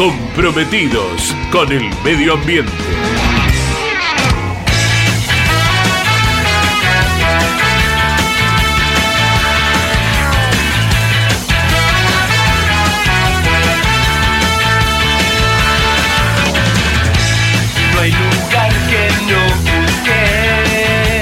comprometidos con el medio ambiente.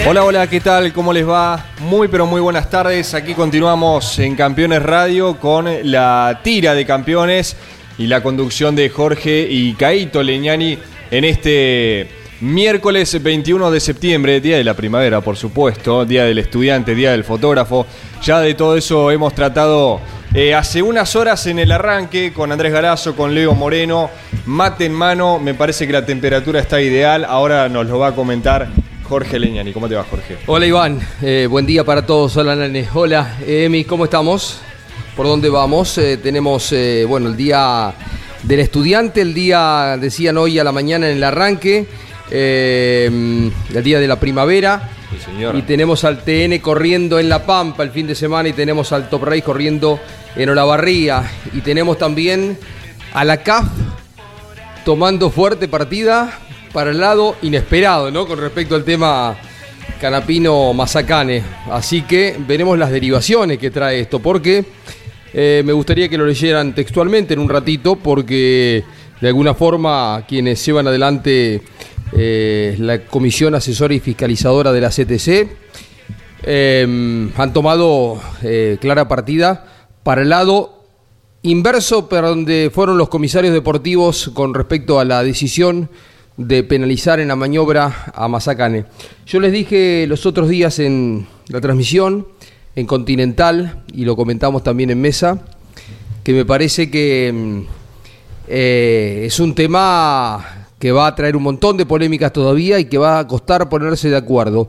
Hola, hola, ¿qué tal? ¿Cómo les va? Muy, pero muy buenas tardes. Aquí continuamos en Campeones Radio con la tira de campeones y la conducción de Jorge y Caito Leñani en este miércoles 21 de septiembre, día de la primavera, por supuesto, día del estudiante, día del fotógrafo. Ya de todo eso hemos tratado eh, hace unas horas en el arranque con Andrés Garazo, con Leo Moreno, mate en mano. Me parece que la temperatura está ideal. Ahora nos lo va a comentar Jorge Leñani. ¿Cómo te va, Jorge? Hola, Iván. Eh, buen día para todos. Hola, Nane. Hola, Emi. ¿Cómo estamos? Por dónde vamos. Eh, tenemos, eh, bueno, el día del estudiante, el día, decían hoy a la mañana en el arranque, eh, el día de la primavera. y tenemos al TN corriendo en La Pampa el fin de semana y tenemos al Top Race corriendo en Olavarría. Y tenemos también a la CAF tomando fuerte partida para el lado inesperado, ¿no? Con respecto al tema Canapino Mazacane. Así que veremos las derivaciones que trae esto, porque eh, me gustaría que lo leyeran textualmente en un ratito porque de alguna forma quienes llevan adelante eh, la Comisión Asesora y Fiscalizadora de la CTC em, han tomado eh, clara partida para el lado inverso, pero donde fueron los comisarios deportivos con respecto a la decisión de penalizar en la maniobra a Mazacane. Yo les dije los otros días en la transmisión en Continental, y lo comentamos también en mesa, que me parece que mm, eh, es un tema que va a traer un montón de polémicas todavía y que va a costar ponerse de acuerdo.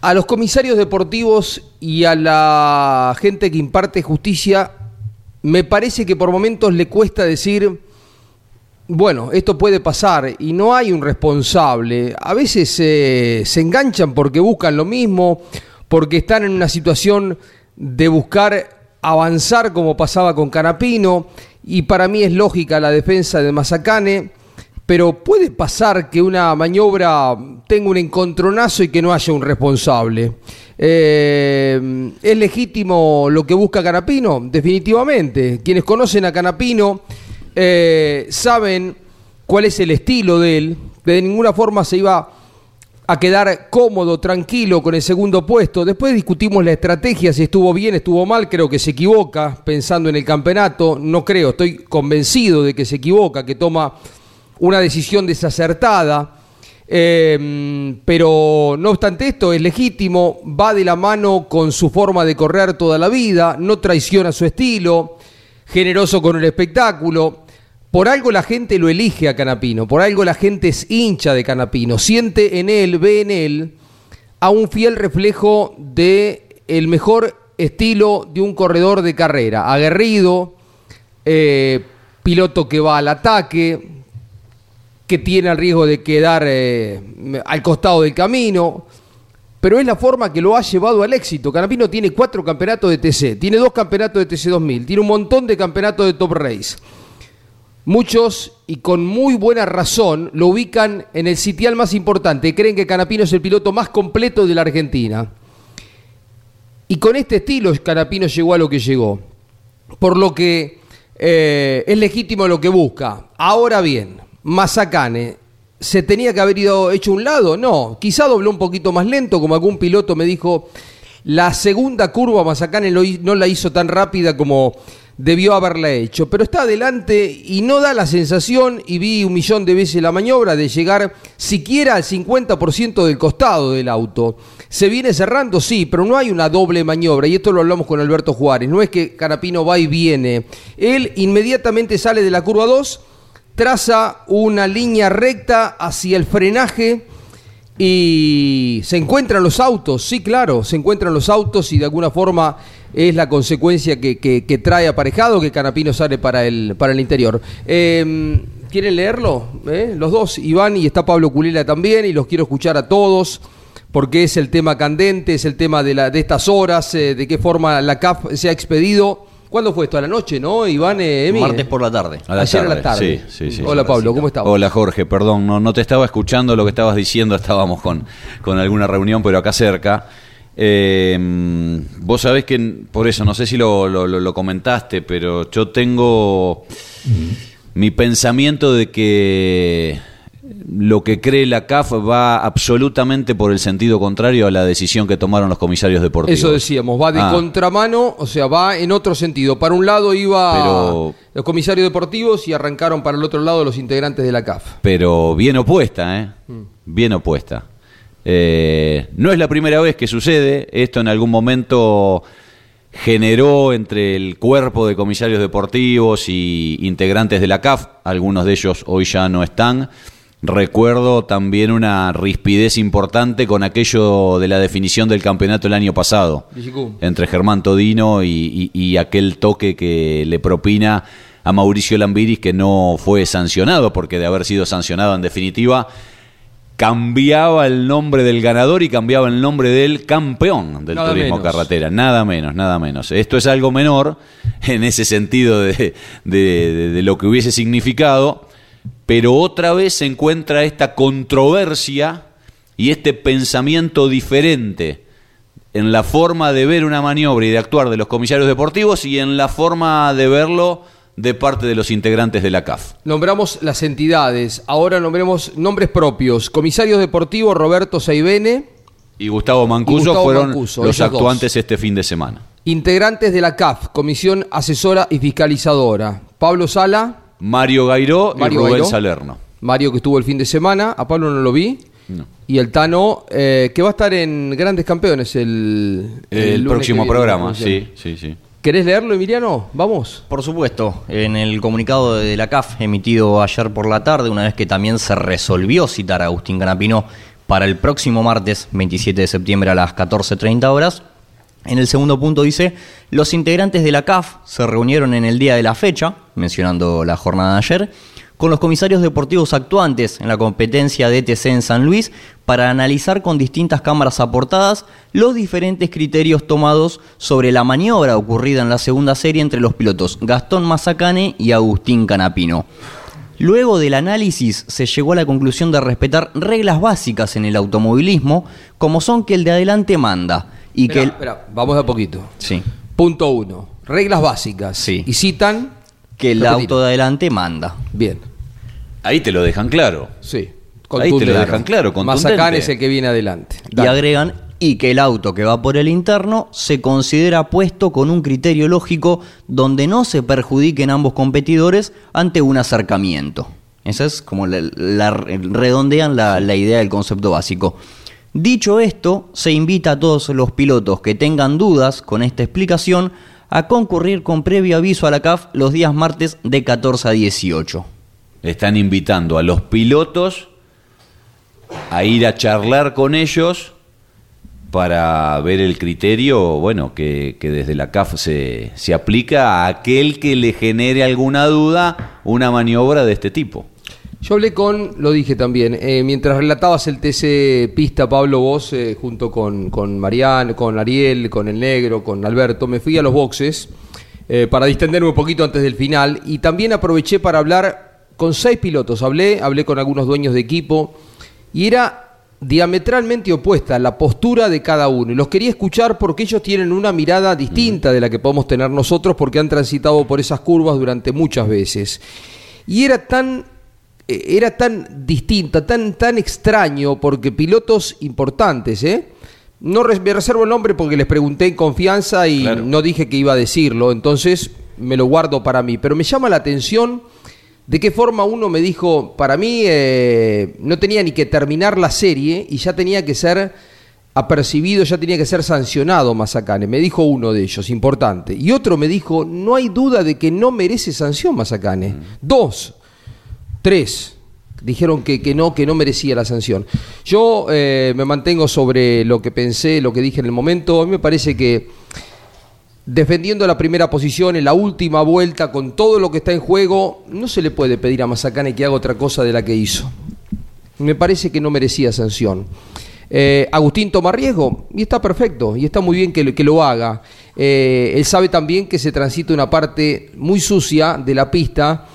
A los comisarios deportivos y a la gente que imparte justicia, me parece que por momentos le cuesta decir, bueno, esto puede pasar y no hay un responsable. A veces se enganchan porque buscan lo mismo porque están en una situación de buscar avanzar como pasaba con Canapino y para mí es lógica la defensa de Mazacane, pero puede pasar que una maniobra tenga un encontronazo y que no haya un responsable. Eh, ¿Es legítimo lo que busca Canapino? Definitivamente. Quienes conocen a Canapino eh, saben cuál es el estilo de él. De ninguna forma se iba a quedar cómodo, tranquilo con el segundo puesto. Después discutimos la estrategia, si estuvo bien, estuvo mal, creo que se equivoca pensando en el campeonato, no creo, estoy convencido de que se equivoca, que toma una decisión desacertada. Eh, pero no obstante esto, es legítimo, va de la mano con su forma de correr toda la vida, no traiciona su estilo, generoso con el espectáculo. Por algo la gente lo elige a Canapino, por algo la gente es hincha de Canapino, siente en él, ve en él a un fiel reflejo de el mejor estilo de un corredor de carrera, aguerrido, eh, piloto que va al ataque, que tiene el riesgo de quedar eh, al costado del camino, pero es la forma que lo ha llevado al éxito. Canapino tiene cuatro campeonatos de TC, tiene dos campeonatos de TC 2000, tiene un montón de campeonatos de Top Race. Muchos, y con muy buena razón, lo ubican en el sitial más importante. Creen que Canapino es el piloto más completo de la Argentina. Y con este estilo Canapino llegó a lo que llegó. Por lo que eh, es legítimo lo que busca. Ahora bien, Mazacane, ¿se tenía que haber ido hecho un lado? No, quizá dobló un poquito más lento, como algún piloto me dijo. La segunda curva Mazacane no la hizo tan rápida como debió haberla hecho, pero está adelante y no da la sensación, y vi un millón de veces la maniobra, de llegar siquiera al 50% del costado del auto. Se viene cerrando, sí, pero no hay una doble maniobra, y esto lo hablamos con Alberto Juárez, no es que Carapino va y viene, él inmediatamente sale de la curva 2, traza una línea recta hacia el frenaje, y se encuentran los autos, sí, claro, se encuentran los autos y de alguna forma es la consecuencia que, trae aparejado que Canapino sale para el, para el interior. Em, ¿Quieren leerlo? ¿Eh? Los dos, Iván y está Pablo Culela también, y los quiero escuchar a todos, porque es el tema candente, es el tema de, la, de estas horas, eh, de qué forma la CAF se ha expedido. ¿Cuándo fue esto? ¿A la noche, no, Iván, eh, Martes por la tarde. Ayer a la tarde. Sí, sí, sí. Hola, Pablo, ¿cómo estás? Hola, Jorge, perdón, no, no te estaba escuchando lo que estabas diciendo, estábamos con, con alguna reunión, pero acá cerca. Eh, vos sabés que, por eso, no sé si lo, comentaste, pero yo tengo mi pensamiento de que lo que cree la CAF va absolutamente por el sentido contrario a la decisión que tomaron los comisarios deportivos. Eso decíamos, va de ah. contramano, o sea, va en otro sentido. Para un lado iba los comisarios deportivos y arrancaron para el otro lado los integrantes de la CAF. Pero bien opuesta, ¿eh? Mm. Bien opuesta. Eh, no es la primera vez que sucede, esto en algún momento generó entre el cuerpo de comisarios deportivos y integrantes de la CAF, algunos de ellos hoy ya no están. Recuerdo también una rispidez importante con aquello de la definición del campeonato el año pasado, entre Germán Todino y, aquel toque que le propina a Mauricio Lambiris que no fue sancionado, porque de haber sido sancionado en definitiva cambiaba el nombre del ganador y cambiaba el nombre del campeón del turismo carretera. Nada menos, nada menos. Esto es algo menor en ese sentido de, de, lo que hubiese significado, pero otra vez se encuentra esta controversia y este pensamiento diferente en la forma de ver una maniobra y de actuar de los comisarios deportivos y en la forma de verlo de parte de los integrantes de la CAF. Nombramos las entidades, ahora nombremos nombres propios. Comisario deportivo Roberto Saibene y Gustavo Mancuso fueron los actuantes este fin de semana. Integrantes de la CAF, Comisión Asesora y Fiscalizadora. Pablo Sala. Mario Gairó y Rubén Salerno. Mario que estuvo el fin de semana, a Pablo no lo vi. Y el Tano, eh, que va a estar en Grandes Campeones el, el, próximo programa, sí, sí, sí. ¿Querés leerlo, Emiliano? Vamos. Por supuesto. En el comunicado de la CAF emitido ayer por la tarde, una vez que también se resolvió citar a Agustín Canapino para el próximo martes 27 de septiembre a las 14.30 horas, en el segundo punto dice, los integrantes de la CAF se reunieron en el día de la fecha, mencionando la jornada de ayer, con los comisarios deportivos actuantes en la competencia de ETC en San Luis para analizar con distintas cámaras aportadas los diferentes criterios tomados sobre la maniobra ocurrida en la segunda serie entre los pilotos Gastón Mazacane y Agustín Canapino. Luego del análisis se llegó a la conclusión de respetar reglas básicas en el automovilismo, como son que el de adelante manda y que espera, vamos a poquito. Sí. Punto uno. Reglas básicas. Sí. Y citan que el auto de adelante manda. Bien. Ahí te lo dejan claro. Sí. Ahí te lo dejan claro. Mazacán es el que viene adelante. Y agregan y que el auto que va por el interno se considera puesto con un criterio lógico donde no se perjudiquen ambos competidores ante un acercamiento. Esa es como la, redondean la, la idea del concepto básico. Dicho esto, se invita a todos los pilotos que tengan dudas con esta explicación a concurrir con previo aviso a la CAF los días martes de 14 a 18. Están invitando a los pilotos a ir a charlar con ellos para ver el criterio, bueno, que, desde la CAF se, se aplica a aquel que le genere alguna duda una maniobra de este tipo. Yo hablé con, lo dije también, eh, mientras relatabas el TC Pista, Pablo, vos, eh, junto con, con Mariano, con Ariel, con el Negro, con Alberto, me fui a los boxes eh, para distenderme un poquito antes del final y también aproveché para hablar con seis pilotos. Hablé, hablé con algunos dueños de equipo y era diametralmente opuesta la postura de cada uno. Y los quería escuchar porque ellos tienen una mirada distinta de la que podemos tener nosotros porque han transitado por esas curvas durante muchas veces. Y era tan era tan distinta, tan, tan extraño, porque pilotos importantes, ¿eh? No me reservo el nombre porque les pregunté en confianza y no dije que iba a decirlo, entonces me lo guardo para mí. Pero me llama la atención de qué forma uno me dijo, para mí eh, no tenía ni que terminar la serie y ya tenía que ser apercibido, ya tenía que ser sancionado Mazacane. Me dijo uno de ellos, importante. Y otro me dijo, no hay duda de que no merece sanción Mazacane. Mm. Dos, tres, dijeron que, que, no, que no merecía la sanción. Yo eh, me mantengo sobre lo que pensé, lo que dije en el momento. A mí me parece que defendiendo la primera posición en la última vuelta con todo lo que está en juego, no se le puede pedir a Mazacane que haga otra cosa de la que hizo. Me parece que no merecía sanción. Eh, Agustín toma riesgo y está perfecto y está muy bien que, que lo haga. Eh, él sabe también que se transita una parte muy sucia de la pista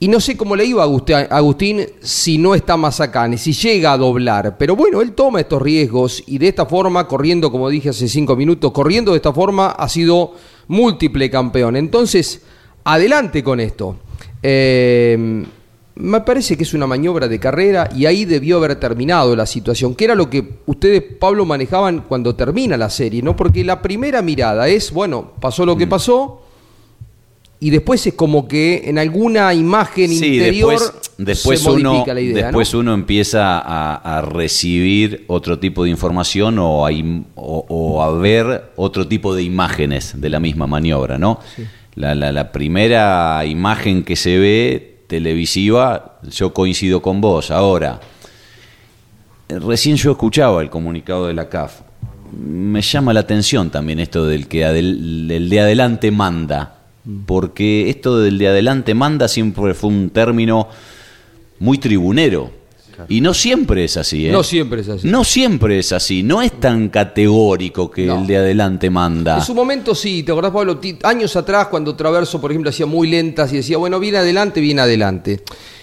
y no sé cómo le iba a Agustín, si no está Mazacane, si llega a doblar. Pero bueno, él toma estos riesgos y de esta forma, corriendo, como dije hace cinco minutos, corriendo de esta forma ha sido múltiple campeón. Entonces, adelante con esto. Eh, me parece que es una maniobra de carrera y ahí debió haber terminado la situación, que era lo que ustedes, Pablo, manejaban cuando termina la serie, ¿no? Porque la primera mirada es, bueno, pasó lo que mm. pasó y después es como que en alguna imagen interior después, se uno, la idea. Después uno empieza a, recibir otro tipo de información o a, o, a, ver otro tipo de imágenes de la misma maniobra, ¿no? La, la, primera imagen que se ve televisiva, yo coincido con vos. Ahora, recién yo escuchaba el comunicado de la CAF. Me llama la atención también esto del que el de adelante manda porque esto del de adelante manda siempre fue un término muy tribunero. Y no siempre es así, ¿eh? No siempre es así. No siempre es así. No es tan categórico que el de adelante manda. En su momento sí. ¿Te acordás, Pablo? Años atrás, cuando Traverso, por ejemplo, hacía muy lentas y decía, bueno, viene adelante, viene adelante.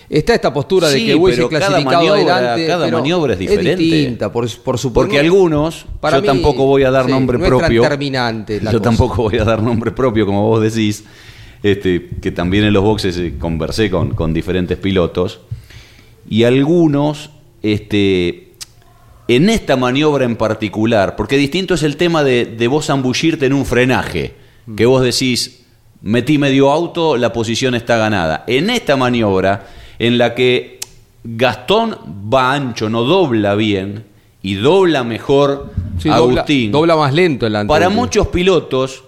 Está esta postura de que hubiese clasificado cada maniobra, adelante. Cada maniobra es diferente. Es distinta, por, por supuesto. Porque algunos, yo tampoco voy a dar nombre propio. terminante yo tampoco voy a dar nombre propio, como vos decís. Este, que también en los boxes eh, conversé con, con diferentes pilotos. Y algunos, este, en esta maniobra en particular, porque distinto es el tema de, de vos ambullirte en un frenaje, que vos decís, metí medio auto, la posición está ganada. En esta maniobra en la que Gastón va ancho, no dobla bien y dobla mejor Agustín. Dobla, más lento el Para muchos pilotos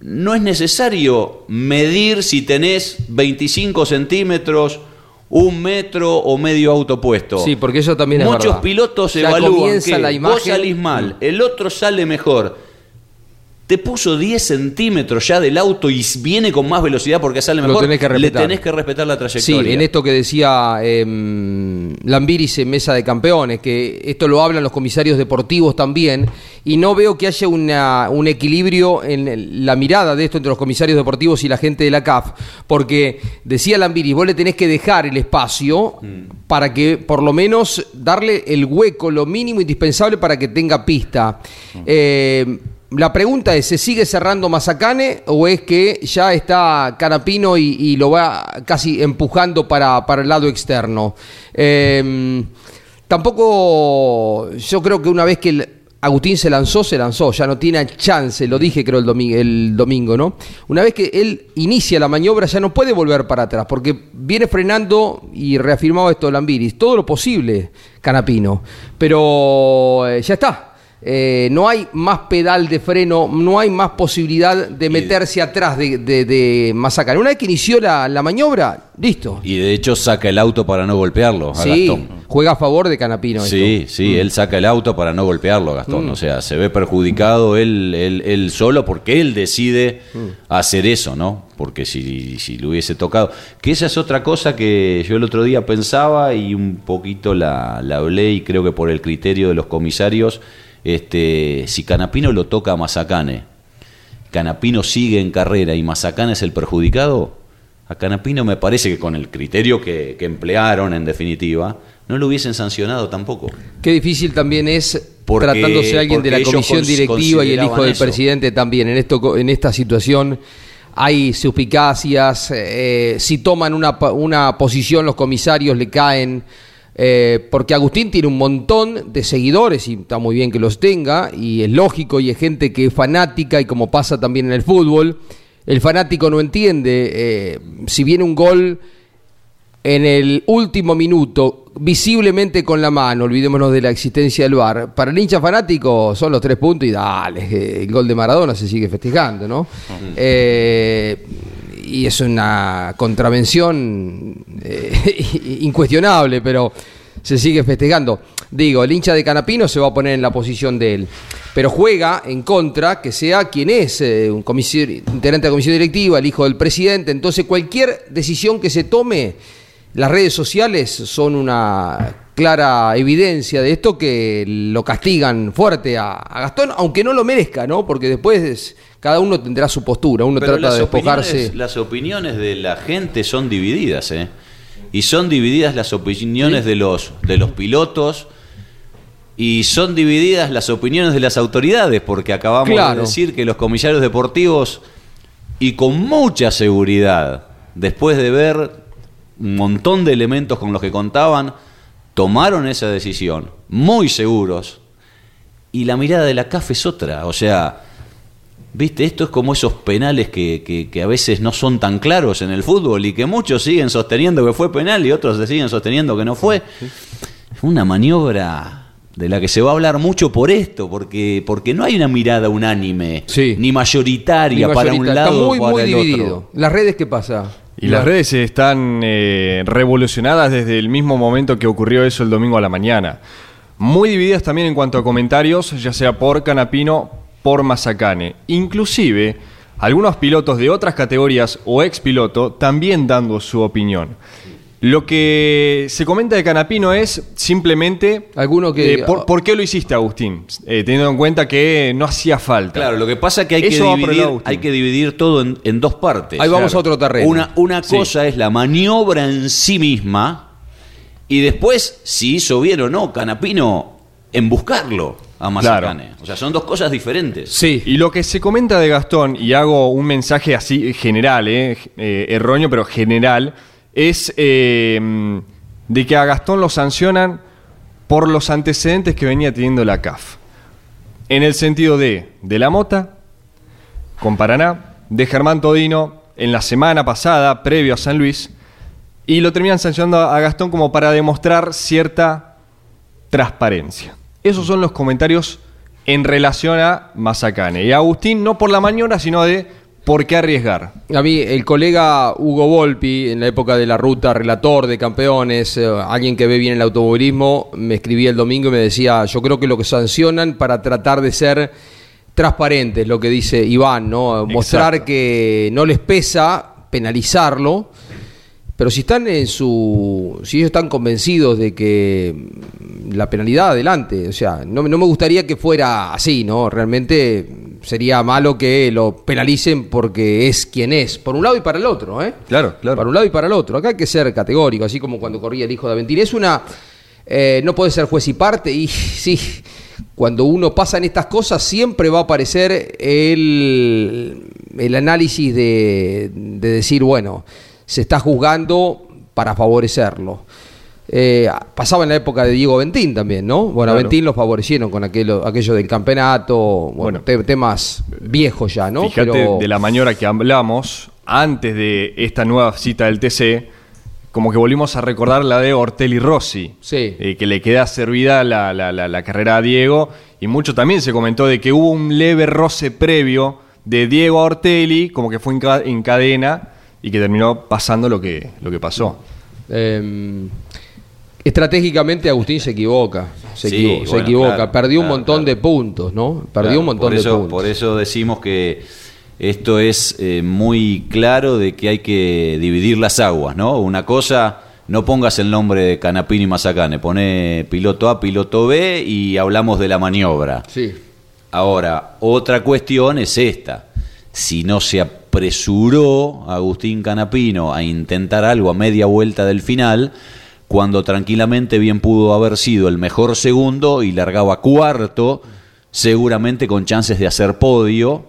no es necesario medir si tenés 25 centímetros, un metro o medio auto puesto. Sí, porque eso también es Muchos pilotos evalúan que la imagen... vos salís mal, el otro sale mejor te puso 10 centímetros ya del auto y viene con más velocidad porque sale mejor, tenés que le tenés que respetar la trayectoria. Sí, en esto que decía eh, Lambiris en Mesa de Campeones, que esto lo hablan los comisarios deportivos también, y no veo que haya una, un equilibrio en la mirada de esto entre los comisarios deportivos y la gente de la CAF, porque decía Lambiris, vos le tenés que dejar el espacio mm. para que por lo menos darle el hueco, lo mínimo indispensable para que tenga pista. Mm. Eh, la pregunta es, ¿se sigue cerrando Mazacane o es que ya está Canapino y, lo va casi empujando para, para el lado externo? Em, tampoco, yo creo que una vez que Agustín se lanzó, se lanzó, ya no tiene chance, lo dije creo el domingo, el domingo, ¿no? Una vez que él inicia la maniobra ya no puede volver para atrás, porque viene frenando, y reafirmado esto Lambiris, todo lo posible, Canapino, pero eh, ya está, eh, no hay más pedal de freno, no hay más posibilidad de meterse atrás de, de. Una vez que inició la, maniobra, listo. Y de hecho saca el auto para no golpearlo. sí, juega a favor de Canapino. Sí, sí, mm. él saca el auto para no golpearlo, Gastón. Mm. O sea, se ve perjudicado él, él, solo porque él decide mm. hacer eso, ¿no? Porque si, si lo hubiese tocado. Que esa es otra cosa que yo el otro día pensaba y un poquito la, la hablé y creo que por el criterio de los comisarios este, si Canapino lo toca a Mazacane, Canapino sigue en carrera y Mazacane es el perjudicado, a Canapino me parece que con el criterio que, que emplearon en definitiva, no lo hubiesen sancionado tampoco. Qué difícil también es Porque- tratándose alguien de la comisión directiva y el hijo del eso. presidente también. En esto, en esta situación hay suspicacias. eh, si toman una, una posición, los comisarios le caen. Eh, porque Agustín tiene un montón de seguidores y está muy bien que los tenga y es lógico y es gente que es fanática y como pasa también en el fútbol, el fanático no entiende eh, si viene un gol en el último minuto, visiblemente con la mano, olvidémonos de la existencia del VAR, para el hincha fanático son los tres puntos y dale, el gol de Maradona se sigue festejando, ¿no? Eh, y es una contravención eh, incuestionable, pero se sigue festejando. Digo, el hincha de Canapino se va a poner en la posición de él, pero juega en contra que sea quien es, eh, un integrante de la comisión directiva, el hijo del presidente. Entonces, cualquier decisión que se tome, las redes sociales son una clara evidencia de esto que lo castigan fuerte a, a Gastón, aunque no lo merezca, ¿no? Porque después cada uno tendrá su postura, uno Pero trata de despojarse. opiniones, las opiniones de la gente son divididas, ¿eh? Y son divididas las opiniones de los de los pilotos y son divididas las opiniones de las autoridades, porque acabamos Claro. de decir que los comisarios deportivos y con mucha seguridad, después de ver un montón de elementos con los que contaban, tomaron esa decisión, muy seguros. Y la mirada de la CAF es otra, o sea, Viste, esto es como esos penales que, que- que a veces no son tan claros en el fútbol y que muchos siguen sosteniendo que fue penal y otros se siguen sosteniendo que no fue. Es una maniobra de la que se va a hablar mucho por esto, porque, porque no hay una mirada unánime, Sí. ni mayoritaria Ni para un lado Está muy, o para muy el dividido. otro. ¿Las redes qué pasa? Y las redes están eh, revolucionadas desde el mismo momento que ocurrió eso el domingo a la mañana. Muy divididas también en cuanto a comentarios, ya sea por Canapino, por Mazacane. Inclusive, algunos pilotos de otras categorías o ex piloto también dando su opinión. Lo que se comenta de Canapino es simplemente... Alguno que- eh, por, ¿por qué lo hiciste, Agustín? Eh, teniendo en cuenta que no hacía falta. Claro, lo que pasa es que hay, que Eso dividir, Agustín. hay que dividir todo en, en dos partes. Ahí vamos Claro. a otro terreno. Una, una Sí. cosa es la maniobra en sí misma y después si hizo bien o no Canapino en buscarlo a Mazacane. O sea, son dos cosas diferentes. Sí. Y lo que se comenta de Gastón, y hago un mensaje así general, eh, eh, erróneo, pero general, es eh, de que a Gastón lo sancionan por los antecedentes que venía teniendo la CAF. En el sentido de de la Mota, con Paraná, de Germán Todino en la semana pasada, previo a San Luis, y lo terminan sancionando a Gastón como para demostrar cierta transparencia. Esos son los comentarios en relación a Mazacane. Y Agustín no por la maniobra, sino de por qué arriesgar. A mí, el colega Hugo Volpi, en la época de la ruta, relator de campeones, eh, alguien que ve bien el automovilismo, me escribía el domingo y me decía, yo creo que lo que sancionan para tratar de ser transparentes, lo que dice Iván, ¿no? Mostrar Exacto. que no les pesa penalizarlo, pero si están en su. Si ellos están convencidos de que la penalidad adelante, o sea, no, no me gustaría que fuera así, ¿no? Realmente sería malo que lo penalicen porque es quien es, por un lado y para el otro, ¿eh? Claro, claro. Para un lado y para el otro. Acá hay que ser categórico, así como cuando corría el hijo de Aventín. Es una. eh, no puede ser juez y parte, y sí, cuando uno pasa en estas cosas, siempre va a aparecer el, el análisis de, de decir, bueno, se está juzgando para favorecerlo. Eh, pasaba en la época de Diego Ventín también, ¿no? Bueno, a Claro. Ventín lo favorecieron con aquello, aquello del campeonato, bueno, Bueno. te- temas viejos ya, ¿no? Fíjate Pero- de la maniobra que hablamos antes de esta nueva cita del TC, como que volvimos a recordar la de Ortelli Rossi, Sí. eh, que le queda servida la, la- la- la carrera a Diego, y mucho también se comentó de que hubo un leve roce previo de Diego a Ortelli, como que fue en cadena, y que terminó pasando lo que, lo que pasó. Eh, estratégicamente Agustín se equivoca, se, Sí, equivo- se bueno, equivoca, claro, perdió un montón claro. de puntos, ¿no? Perdió un montón por eso, de puntos. Por eso decimos que esto es eh, muy claro de que hay que dividir las aguas, ¿no? Una cosa, no pongas el nombre de Canapino y Mazacane, pone piloto A, piloto B y hablamos de la maniobra. Sí. Ahora, otra cuestión es esta. Si no se, ap- apresuró a Agustín Canapino a intentar algo a media vuelta del final, cuando tranquilamente bien pudo haber sido el mejor segundo y largaba cuarto, seguramente con chances de hacer podio.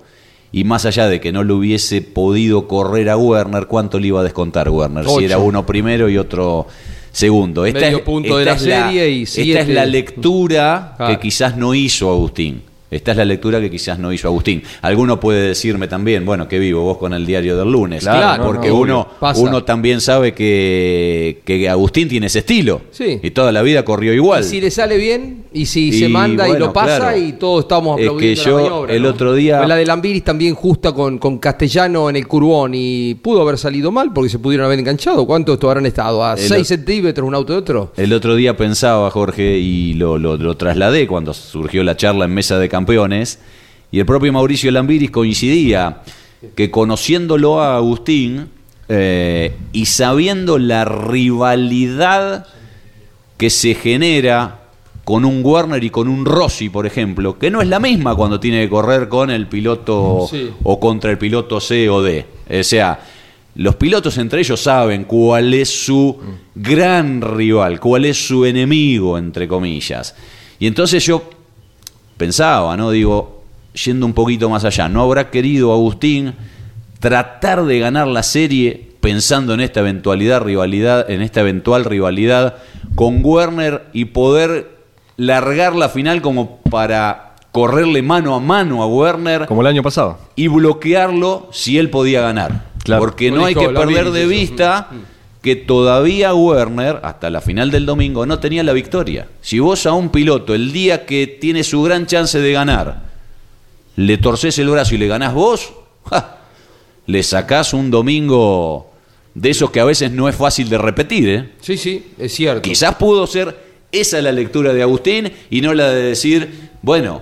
Y más allá de que no le hubiese podido correr a Werner, ¿cuánto le iba a descontar Werner? Si era uno primero y otro segundo. Esta Medio es, punto de la es la- serie y Esta es la lectura que quizás no hizo Agustín. Esta es la lectura que quizás no hizo Agustín. Alguno puede decirme también, bueno, que vivo vos con el diario del lunes. Claro, porque no, no, uno. Pasa. uno también sabe que, que Agustín tiene ese estilo. Sí. Y toda la vida corrió igual. Y si le sale bien, y si Y se manda y lo pasa, claro. y todos estamos Es que aplaudiendo yo la maniobra, el ¿no? otro día- Pues la de Lambiris también justa con, con Castellano en el curbón, y pudo haber salido mal porque se pudieron haber enganchado. ¿Cuánto esto habrán estado? ¿A El 6 o- centímetros un auto de otro? El otro día pensaba, Jorge, y lo, lo- lo trasladé cuando surgió la charla en Mesa de Campeones, y el propio Mauricio Lambiris coincidía que conociéndolo a Agustín eh, y sabiendo la rivalidad que se genera con un Warner y con un Rossi, por ejemplo, que no es la misma cuando tiene que correr con el piloto Sí. o contra el piloto C o D. O sea, los pilotos entre ellos saben cuál es su gran rival, cuál es su enemigo, entre comillas. Y entonces yo pensaba, ¿no? Digo, yendo un poquito más allá, ¿no habrá querido Agustín tratar de ganar la serie pensando en esta eventualidad rivalidad, en esta eventual rivalidad con Werner y poder largar la final como para correrle mano a mano a Werner Como el año pasado. y bloquearlo si él podía ganar. Claro. Porque no hay que perder de eso. vista que todavía Werner, hasta la final del domingo, no tenía la victoria. Si vos a un piloto, el día que tiene su gran chance de ganar, le torces el brazo y le ganás vos, ¡ja! le sacás un domingo de esos que a veces no es fácil de repetir. ¿eh? Sí, sí, es cierto. Quizás pudo ser esa la lectura de Agustín y no la de decir, bueno,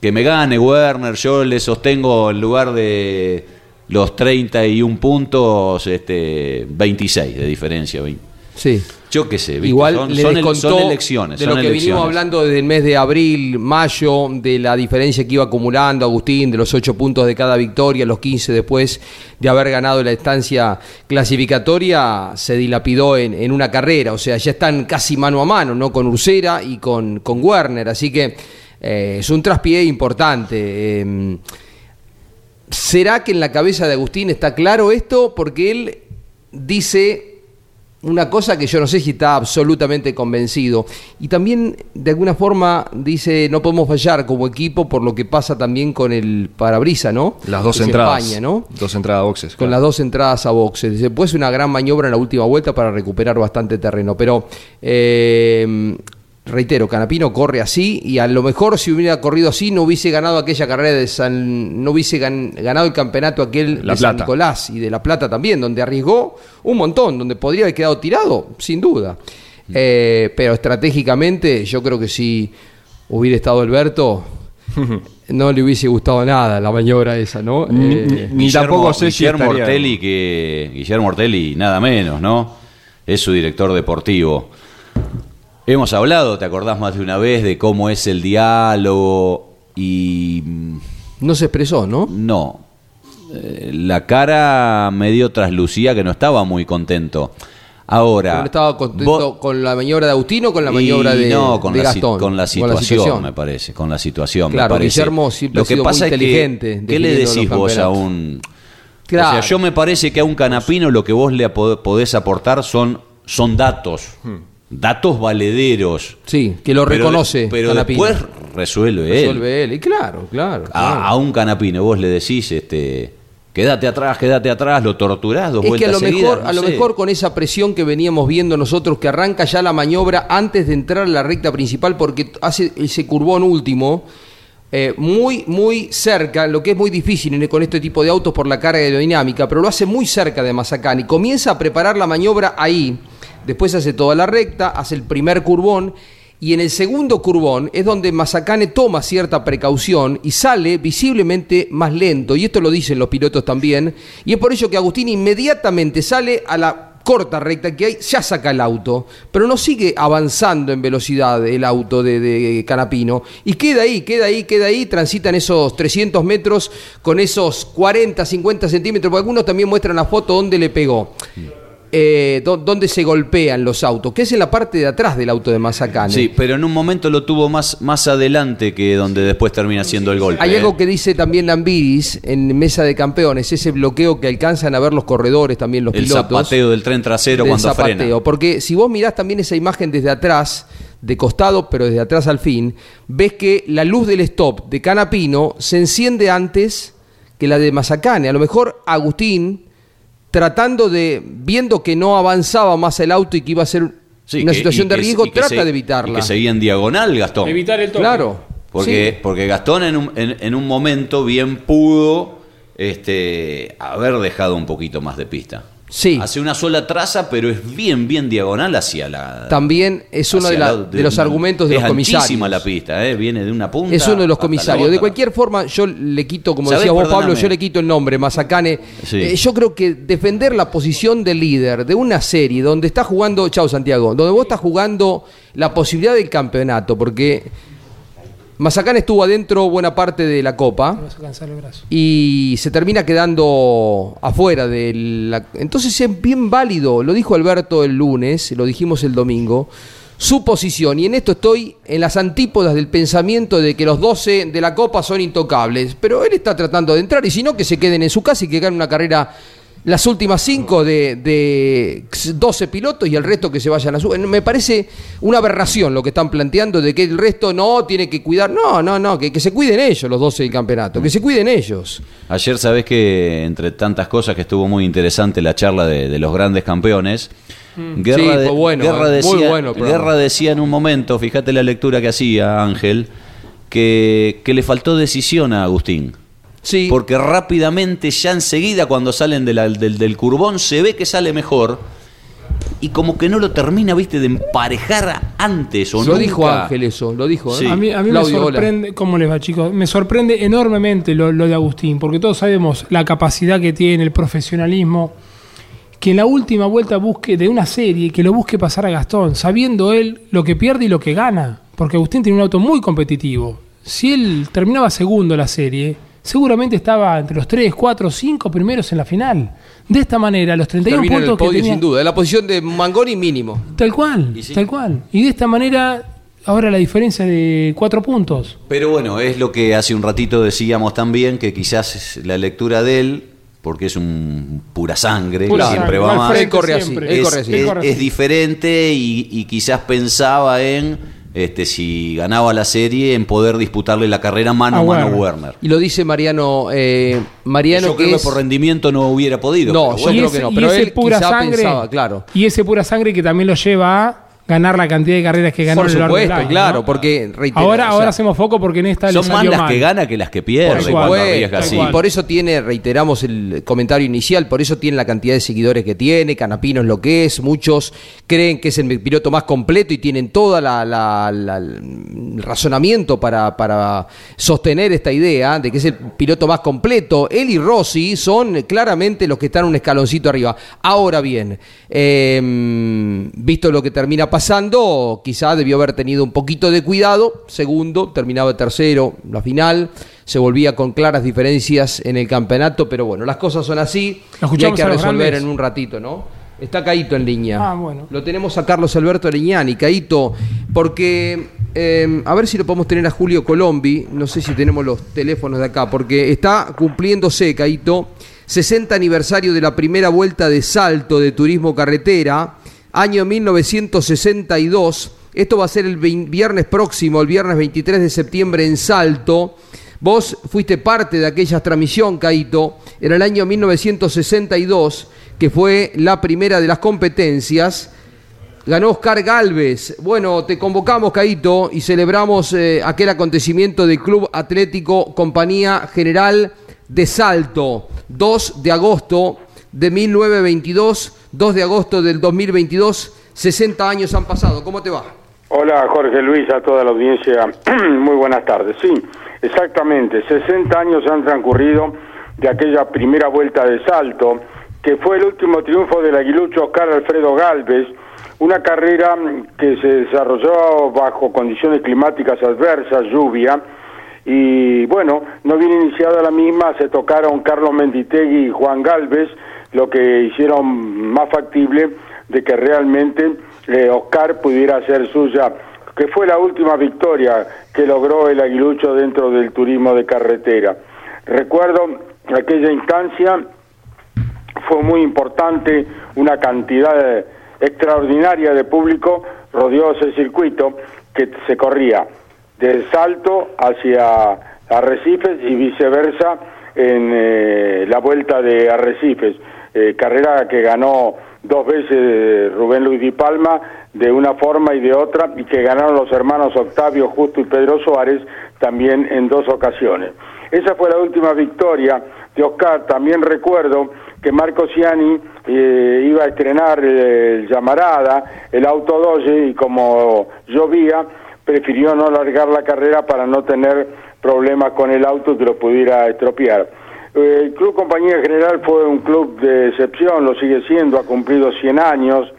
que me gane Werner, yo le sostengo en lugar de los 31 puntos, este, 26 de diferencia. Sí. Yo qué sé, ¿viste? Igual son, le son elecciones. de son lo que elecciones. vinimos hablando desde el mes de abril, mayo, de la diferencia que iba acumulando Agustín, de los 8 puntos de cada victoria, los 15 después de haber ganado la estancia clasificatoria, se dilapidó en, en una carrera. O sea, ya están casi mano a mano, ¿no? Con Ursera y con, con Werner. Así que eh, es un traspié importante. eh, ¿Será que en la cabeza de Agustín está claro esto? Porque él dice una cosa que yo no sé si está absolutamente convencido. Y también, de alguna forma, dice, no podemos fallar como equipo por lo que pasa también con el parabrisa, ¿no? Las dos se entradas. empaña, ¿no? Dos entradas a boxes. Con claro. las dos entradas a boxes. Después una gran maniobra en la última vuelta para recuperar bastante terreno. Pero, eh, reitero, Canapino corre así y a lo mejor si hubiera corrido así no hubiese ganado aquella carrera de San... no hubiese gan- ganado el campeonato aquel La de San. Nicolás y de La Plata también, donde arriesgó un montón, donde podría haber quedado tirado, sin duda. Eh, pero estratégicamente yo creo que si hubiera estado Alberto... No le hubiese gustado nada la maniobra esa, ¿no? Ni- Eh, ni- tampoco sé si Guillermo Ortelli, que Guillermo Ortelli, nada menos, ¿no? Es su director deportivo. Hemos hablado, te acordás más de una vez, de cómo es el diálogo y mm, no se expresó, ¿no? no. Eh, La cara medio traslucía que no estaba muy contento. Ahora. ¿No estaba contento vos- con la maniobra de Agustín o con la y maniobra de, no, con, de la, si- Gastón? con la situación, me parece, con la situación, me Claro, parece. Guillermo siempre Lo ha que sido muy pasa es que, inteligente ¿qué le decís vos a un... Claro. O sea, yo me parece que a un canapino lo que vos le podés aportar son, son datos, datos valederos. Sí, que lo reconoce Pero, después resuelve él. Resuelve él. Y claro, claro. A, claro. a un canapino vos le decís, este, quédate atrás, quédate atrás, lo torturás dos Es que a vueltas lo seguidas, mejor, no a lo mejor con esa presión que veníamos viendo nosotros, que arranca ya la maniobra antes de entrar a la recta principal, porque hace ese curvón último, eh, muy, muy cerca, lo que es muy difícil en- con este tipo de autos por la carga aerodinámica, pero lo hace muy cerca de Mazacán y comienza a preparar la maniobra ahí. Después hace toda la recta, hace el primer curvón. Y en el segundo curvón es donde Mazacane toma cierta precaución y sale visiblemente más lento. Y esto lo dicen los pilotos también. Y es por ello que Agustín inmediatamente sale a la corta recta que hay, ya saca el auto, pero no sigue avanzando en velocidad el auto de, de Canapino. Y queda ahí, queda ahí, queda ahí, transitan esos 300 metros con esos 40, 50 centímetros, porque algunos también muestran la foto donde le pegó eh, donde se golpean los autos, que es en la parte de atrás del auto de Mazacane. Sí, pero en un momento lo tuvo más, más adelante que donde después termina siendo el golpe. Hay ¿eh? algo que dice también Lambiris en Mesa de Campeones, ese bloqueo que alcanzan a ver los corredores, también los el pilotos. zapateo del tren trasero del cuando zapateo, frena. Porque si vos mirás también esa imagen desde atrás, de costado, pero desde atrás al fin, ves que la luz del stop de Canapino se enciende antes que la de Mazacane. A lo mejor Agustín, tratando de, viendo que no avanzaba más el auto y que iba a ser Sí, una que- situación de que- riesgo, trata se- de evitarla. y que seguía en diagonal, Gastón. Evitar el toque. Claro. Porque, Sí. porque Gastón en un, en, en un momento bien pudo este, haber dejado un poquito más de pista. Sí. Hace una sola traza, pero es bien, bien diagonal hacia la. También es uno de, la- la- de los argumentos de es los comisarios. la pista, ¿eh? viene de una punta. Es uno de los comisarios. De cualquier forma, yo le quito, como ¿Sabés? decía vos, Pablo, yo le quito el nombre, Mazacane. Sí. Eh, yo creo que defender la posición de líder de una serie donde está jugando, chao Santiago, donde vos estás jugando la posibilidad del campeonato, porque Mazacane estuvo adentro buena parte de la Copa Vas a cansar el brazo. y se termina quedando afuera de la... Entonces es bien válido, lo dijo Alberto el lunes, lo dijimos el domingo, su posición. Y en esto estoy en las antípodas del pensamiento de que los 12 de la Copa son intocables. Pero él está tratando de entrar y si no, que se queden en su casa y que ganen una carrera las últimas 5 de, de 12 pilotos y el resto que se vayan a su... Me parece una aberración lo que están planteando de que el resto no tiene que cuidar. No, no, no, que, que se cuiden ellos los 12 del campeonato, que se cuiden ellos. Ayer sabés que entre tantas cosas que estuvo muy interesante la charla de, de los grandes campeones. Guerra, Sí, de- fue bueno, Guerra eh, muy decía, bueno. Guerra decía en un momento, fíjate la lectura que hacía Ángel, que, que le faltó decisión a Agustín. Sí. Porque rápidamente, ya enseguida, cuando salen de la- del, del curbón, se ve que sale mejor. Y como que no lo termina, viste, de emparejar antes o lo nunca. dijo Ángel eso, lo dijo. ¿eh? Sí. A mí, a mí Claudio, me hola. sorprende, ¿cómo les va chicos? Me sorprende enormemente lo, lo de Agustín, porque todos sabemos la capacidad que tiene, el profesionalismo, que en la última vuelta busque de una serie, que lo busque pasar a Gastón, sabiendo él lo que pierde y lo que gana, porque Agustín tiene un auto muy competitivo. Si él terminaba segundo la serie, seguramente estaba entre los 3, 4, 5 primeros en la final. De esta manera, los 31 Termina en el puntos que tenía... sin duda. En la posición de Mangoni mínimo. Tal cual, sí. tal cual. Y de esta manera, ahora la diferencia de 4 puntos. Pero bueno, es lo que hace un ratito decíamos también, que quizás es la lectura de él, porque es un pura sangre, Pura que siempre sangre, va más. corre así, siempre. es, corre así. Es- diferente y, y quizás pensaba en, este, si ganaba la serie, en poder disputarle la carrera mano A a mano a Werner. Werner. Y lo dice Mariano. eh, Mariano Yo que creo es- que por rendimiento no hubiera podido. No, pero yo bueno. creo ese- que no, y pero ese él pura quizá sangre, pensaba, claro. Y ese pura sangre que también lo lleva a ganar la cantidad de carreras que ganó Por supuesto, claro, ¿no? porque reitero, ahora, o sea, ahora hacemos foco porque en esta Son más las mal. que gana que las que pierde Por supuesto, así. cual. Por eso tiene, reiteramos el comentario inicial, por eso tiene la cantidad de seguidores que tiene, Canapino es lo que es, muchos creen que es el piloto más completo y tienen todo el razonamiento para, para sostener esta idea de que es el piloto más completo. Él y Rossi son claramente los que están un escaloncito arriba. Ahora bien, eh, visto lo que termina pasando, quizá debió haber tenido un poquito de cuidado. Segundo, terminaba tercero la final. Se volvía con claras diferencias en el campeonato, pero bueno, las cosas son así ¿Lo y hay que resolver en un ratito, ¿no? Está Caito en línea. Ah, bueno. Lo tenemos a Carlos Alberto Leñani, Caito, porque eh, a ver si lo podemos tener a Julio Colombi, no sé si tenemos los teléfonos de acá, porque está cumpliéndose, Caito, 60 aniversario de la primera vuelta de salto de turismo carretera, año 1962. Esto va a ser el viernes próximo, el viernes 23 de septiembre en Salto. Vos fuiste parte de aquella transmisión, Caito, en el año 1962, que fue la primera de las competencias. Ganó Oscar Galvez. Bueno, te convocamos, Caito, y celebramos eh, aquel acontecimiento del Club Atlético Compañía General de Salto, 2 de agosto de 1922, 2 de agosto del 2022, 60 años han pasado. ¿Cómo te va? Hola Jorge Luis, a toda la audiencia, muy buenas tardes. Sí, exactamente, 60 años han transcurrido de aquella primera vuelta de salto que fue el último triunfo del aguilucho Oscar Alfredo Galvez, una carrera que se desarrolló bajo condiciones climáticas adversas, lluvia, y bueno, no bien iniciada la misma, se tocaron Carlos Menditegui y Juan Galvez, lo que hicieron más factible de que realmente eh, Oscar pudiera hacer suya, que fue la última victoria que logró el aguilucho dentro del turismo de carretera. Recuerdo aquella instancia, fue muy importante, una cantidad extraordinaria de público rodeó ese circuito que se corría del Salto hacia Arrecifes y viceversa en eh, la vuelta de Arrecifes, eh, carrera que ganó dos veces Rubén Luis Di Palma de una forma y de otra y que ganaron los hermanos Octavio Justo y Pedro Suárez también en dos ocasiones. Esa fue la última victoria de Oscar. También recuerdo que Marco Ciani eh, iba a estrenar el Llamarada, el Auto Doge, y como llovía, prefirió no alargar la carrera para no tener problemas con el auto que lo pudiera estropear. Eh, el Club Compañía General fue un club de excepción, lo sigue siendo, ha cumplido 100 años,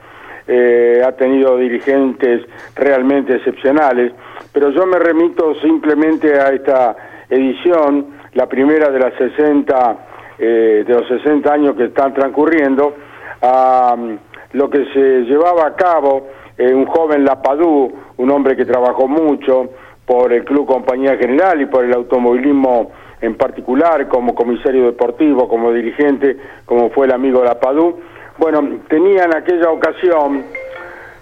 eh, ha tenido dirigentes realmente excepcionales, pero yo me remito simplemente a esta edición, la primera de las 60, eh, de los 60 años que están transcurriendo, a mm, lo que se llevaba a cabo un joven Lapadú, un hombre que trabajó mucho por el Club Compañía General y por el automovilismo en particular, como comisario deportivo, como dirigente, como fue el amigo Lapadú. Bueno, tenía en aquella ocasión,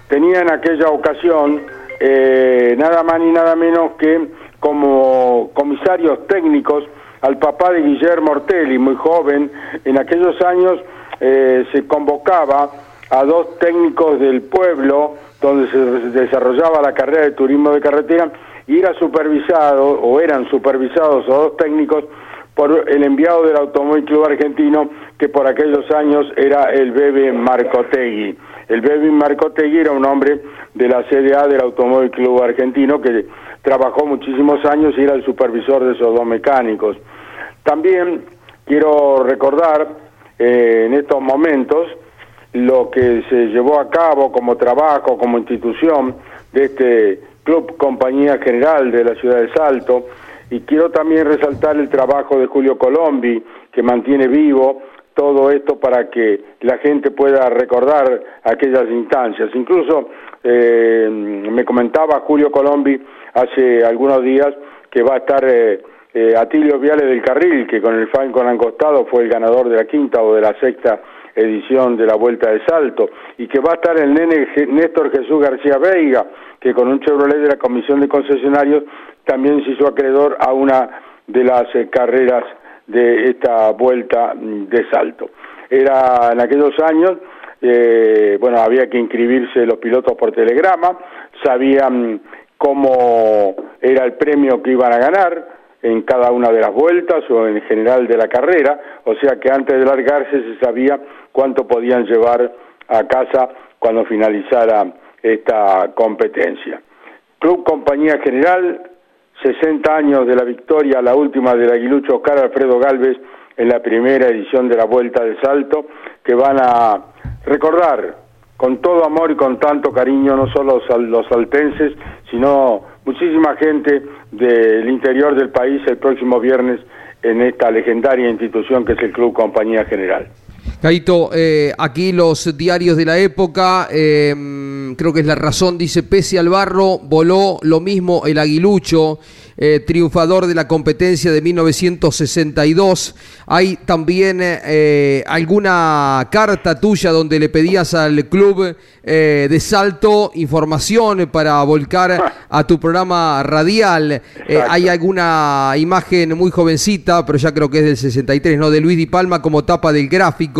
tenía en aquella ocasión eh, nada más ni nada menos que como comisarios técnicos al papá de Guillermo Ortelli, muy joven, en aquellos años eh, se convocaba a dos técnicos del pueblo donde se desarrollaba la carrera de turismo de carretera y era supervisado o eran supervisados o dos técnicos por el enviado del Automóvil Club Argentino que por aquellos años era el Bebe Marcotegui. El Bebe Marcotegui era un hombre de la CDA del Automóvil Club Argentino que trabajó muchísimos años y era el supervisor de esos dos mecánicos. También quiero recordar eh, en estos momentos lo que se llevó a cabo como trabajo, como institución de este Club Compañía General de la ciudad de Salto. Y quiero también resaltar el trabajo de Julio Colombi, que mantiene vivo todo esto para que la gente pueda recordar aquellas instancias. Incluso eh, me comentaba Julio Colombi hace algunos días que va a estar eh, eh, Atilio Viale del Carril, que con el Falcon Ancostado fue el ganador de la quinta o de la sexta edición de la Vuelta de Salto, y que va a estar el nene Néstor Jesús García Veiga, que con un Chevrolet de la Comisión de Concesionarios también se hizo acreedor a una de las eh, carreras de esta Vuelta de Salto. Era en aquellos años, eh, bueno, había que inscribirse los pilotos por telegrama, sabían cómo era el premio que iban a ganar, en cada una de las vueltas o en general de la carrera, o sea que antes de largarse se sabía cuánto podían llevar a casa cuando finalizara esta competencia. Club Compañía General, 60 años de la victoria, la última del aguilucho Oscar Alfredo Galvez en la primera edición de la Vuelta del Salto, que van a recordar con todo amor y con tanto cariño no solo los saltenses, sino muchísima gente del interior del país el próximo viernes en esta legendaria institución que es el Club Compañía General. Caito, eh, aquí los diarios de la época, eh, creo que es la razón, dice, pese al barro, voló lo mismo el aguilucho, eh, triunfador de la competencia de 1962. Hay también alguna carta tuya donde le pedías al club de salto información para volcar a tu programa radial. hay alguna imagen muy jovencita, pero ya creo que es del 63, ¿no? De Luis Di Palma como tapa del gráfico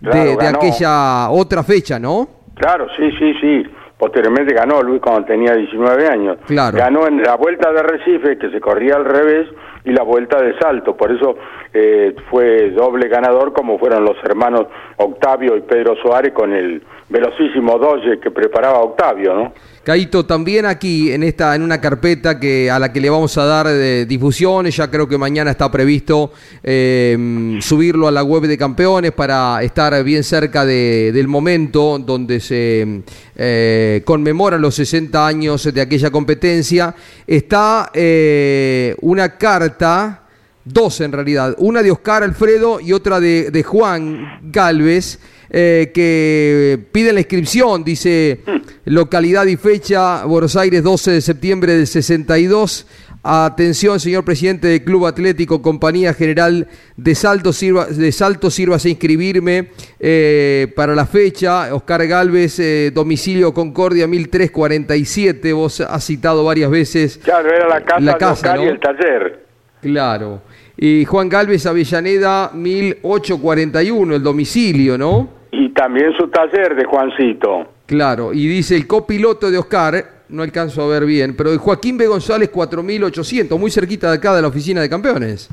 de, aquella otra fecha, ¿no? Claro, sí, sí, sí. Posteriormente ganó Luis cuando tenía 19 años. Claro. Ganó en la vuelta de Recife, que se corría al revés, y la vuelta de Salto. Por eso eh, fue doble ganador, como fueron los hermanos Octavio y Pedro Suárez con el velocísimo Doge que preparaba Octavio, ¿no? Caito, también aquí en esta, en una carpeta que a la que le vamos a dar eh, difusión, ya creo que mañana está previsto eh, subirlo a la web de campeones para estar bien cerca de- del momento donde se eh, conmemoran los 60 años de aquella competencia. Está eh, una carta dos en realidad, una de Oscar Alfredo y otra de, de Juan Galvez, eh, que pide la inscripción, dice localidad y fecha, Buenos Aires 12 de septiembre del 62. Atención, señor presidente del Club Atlético Compañía General de Salto, sirva, de Salto sírvase a inscribirme eh, para la fecha. Oscar Galvez, eh, domicilio Concordia 1347. Vos has citado varias veces. Claro, era la casa, La de casa, y ¿no? el taller. Claro. Y Juan Galvez Avellaneda 1841, el domicilio, ¿no? Y también su taller de Juancito. Claro. Y dice el copiloto de Oscar, no alcanzo a ver bien, pero de Joaquín B. González 4800, muy cerquita de acá de la oficina de campeones.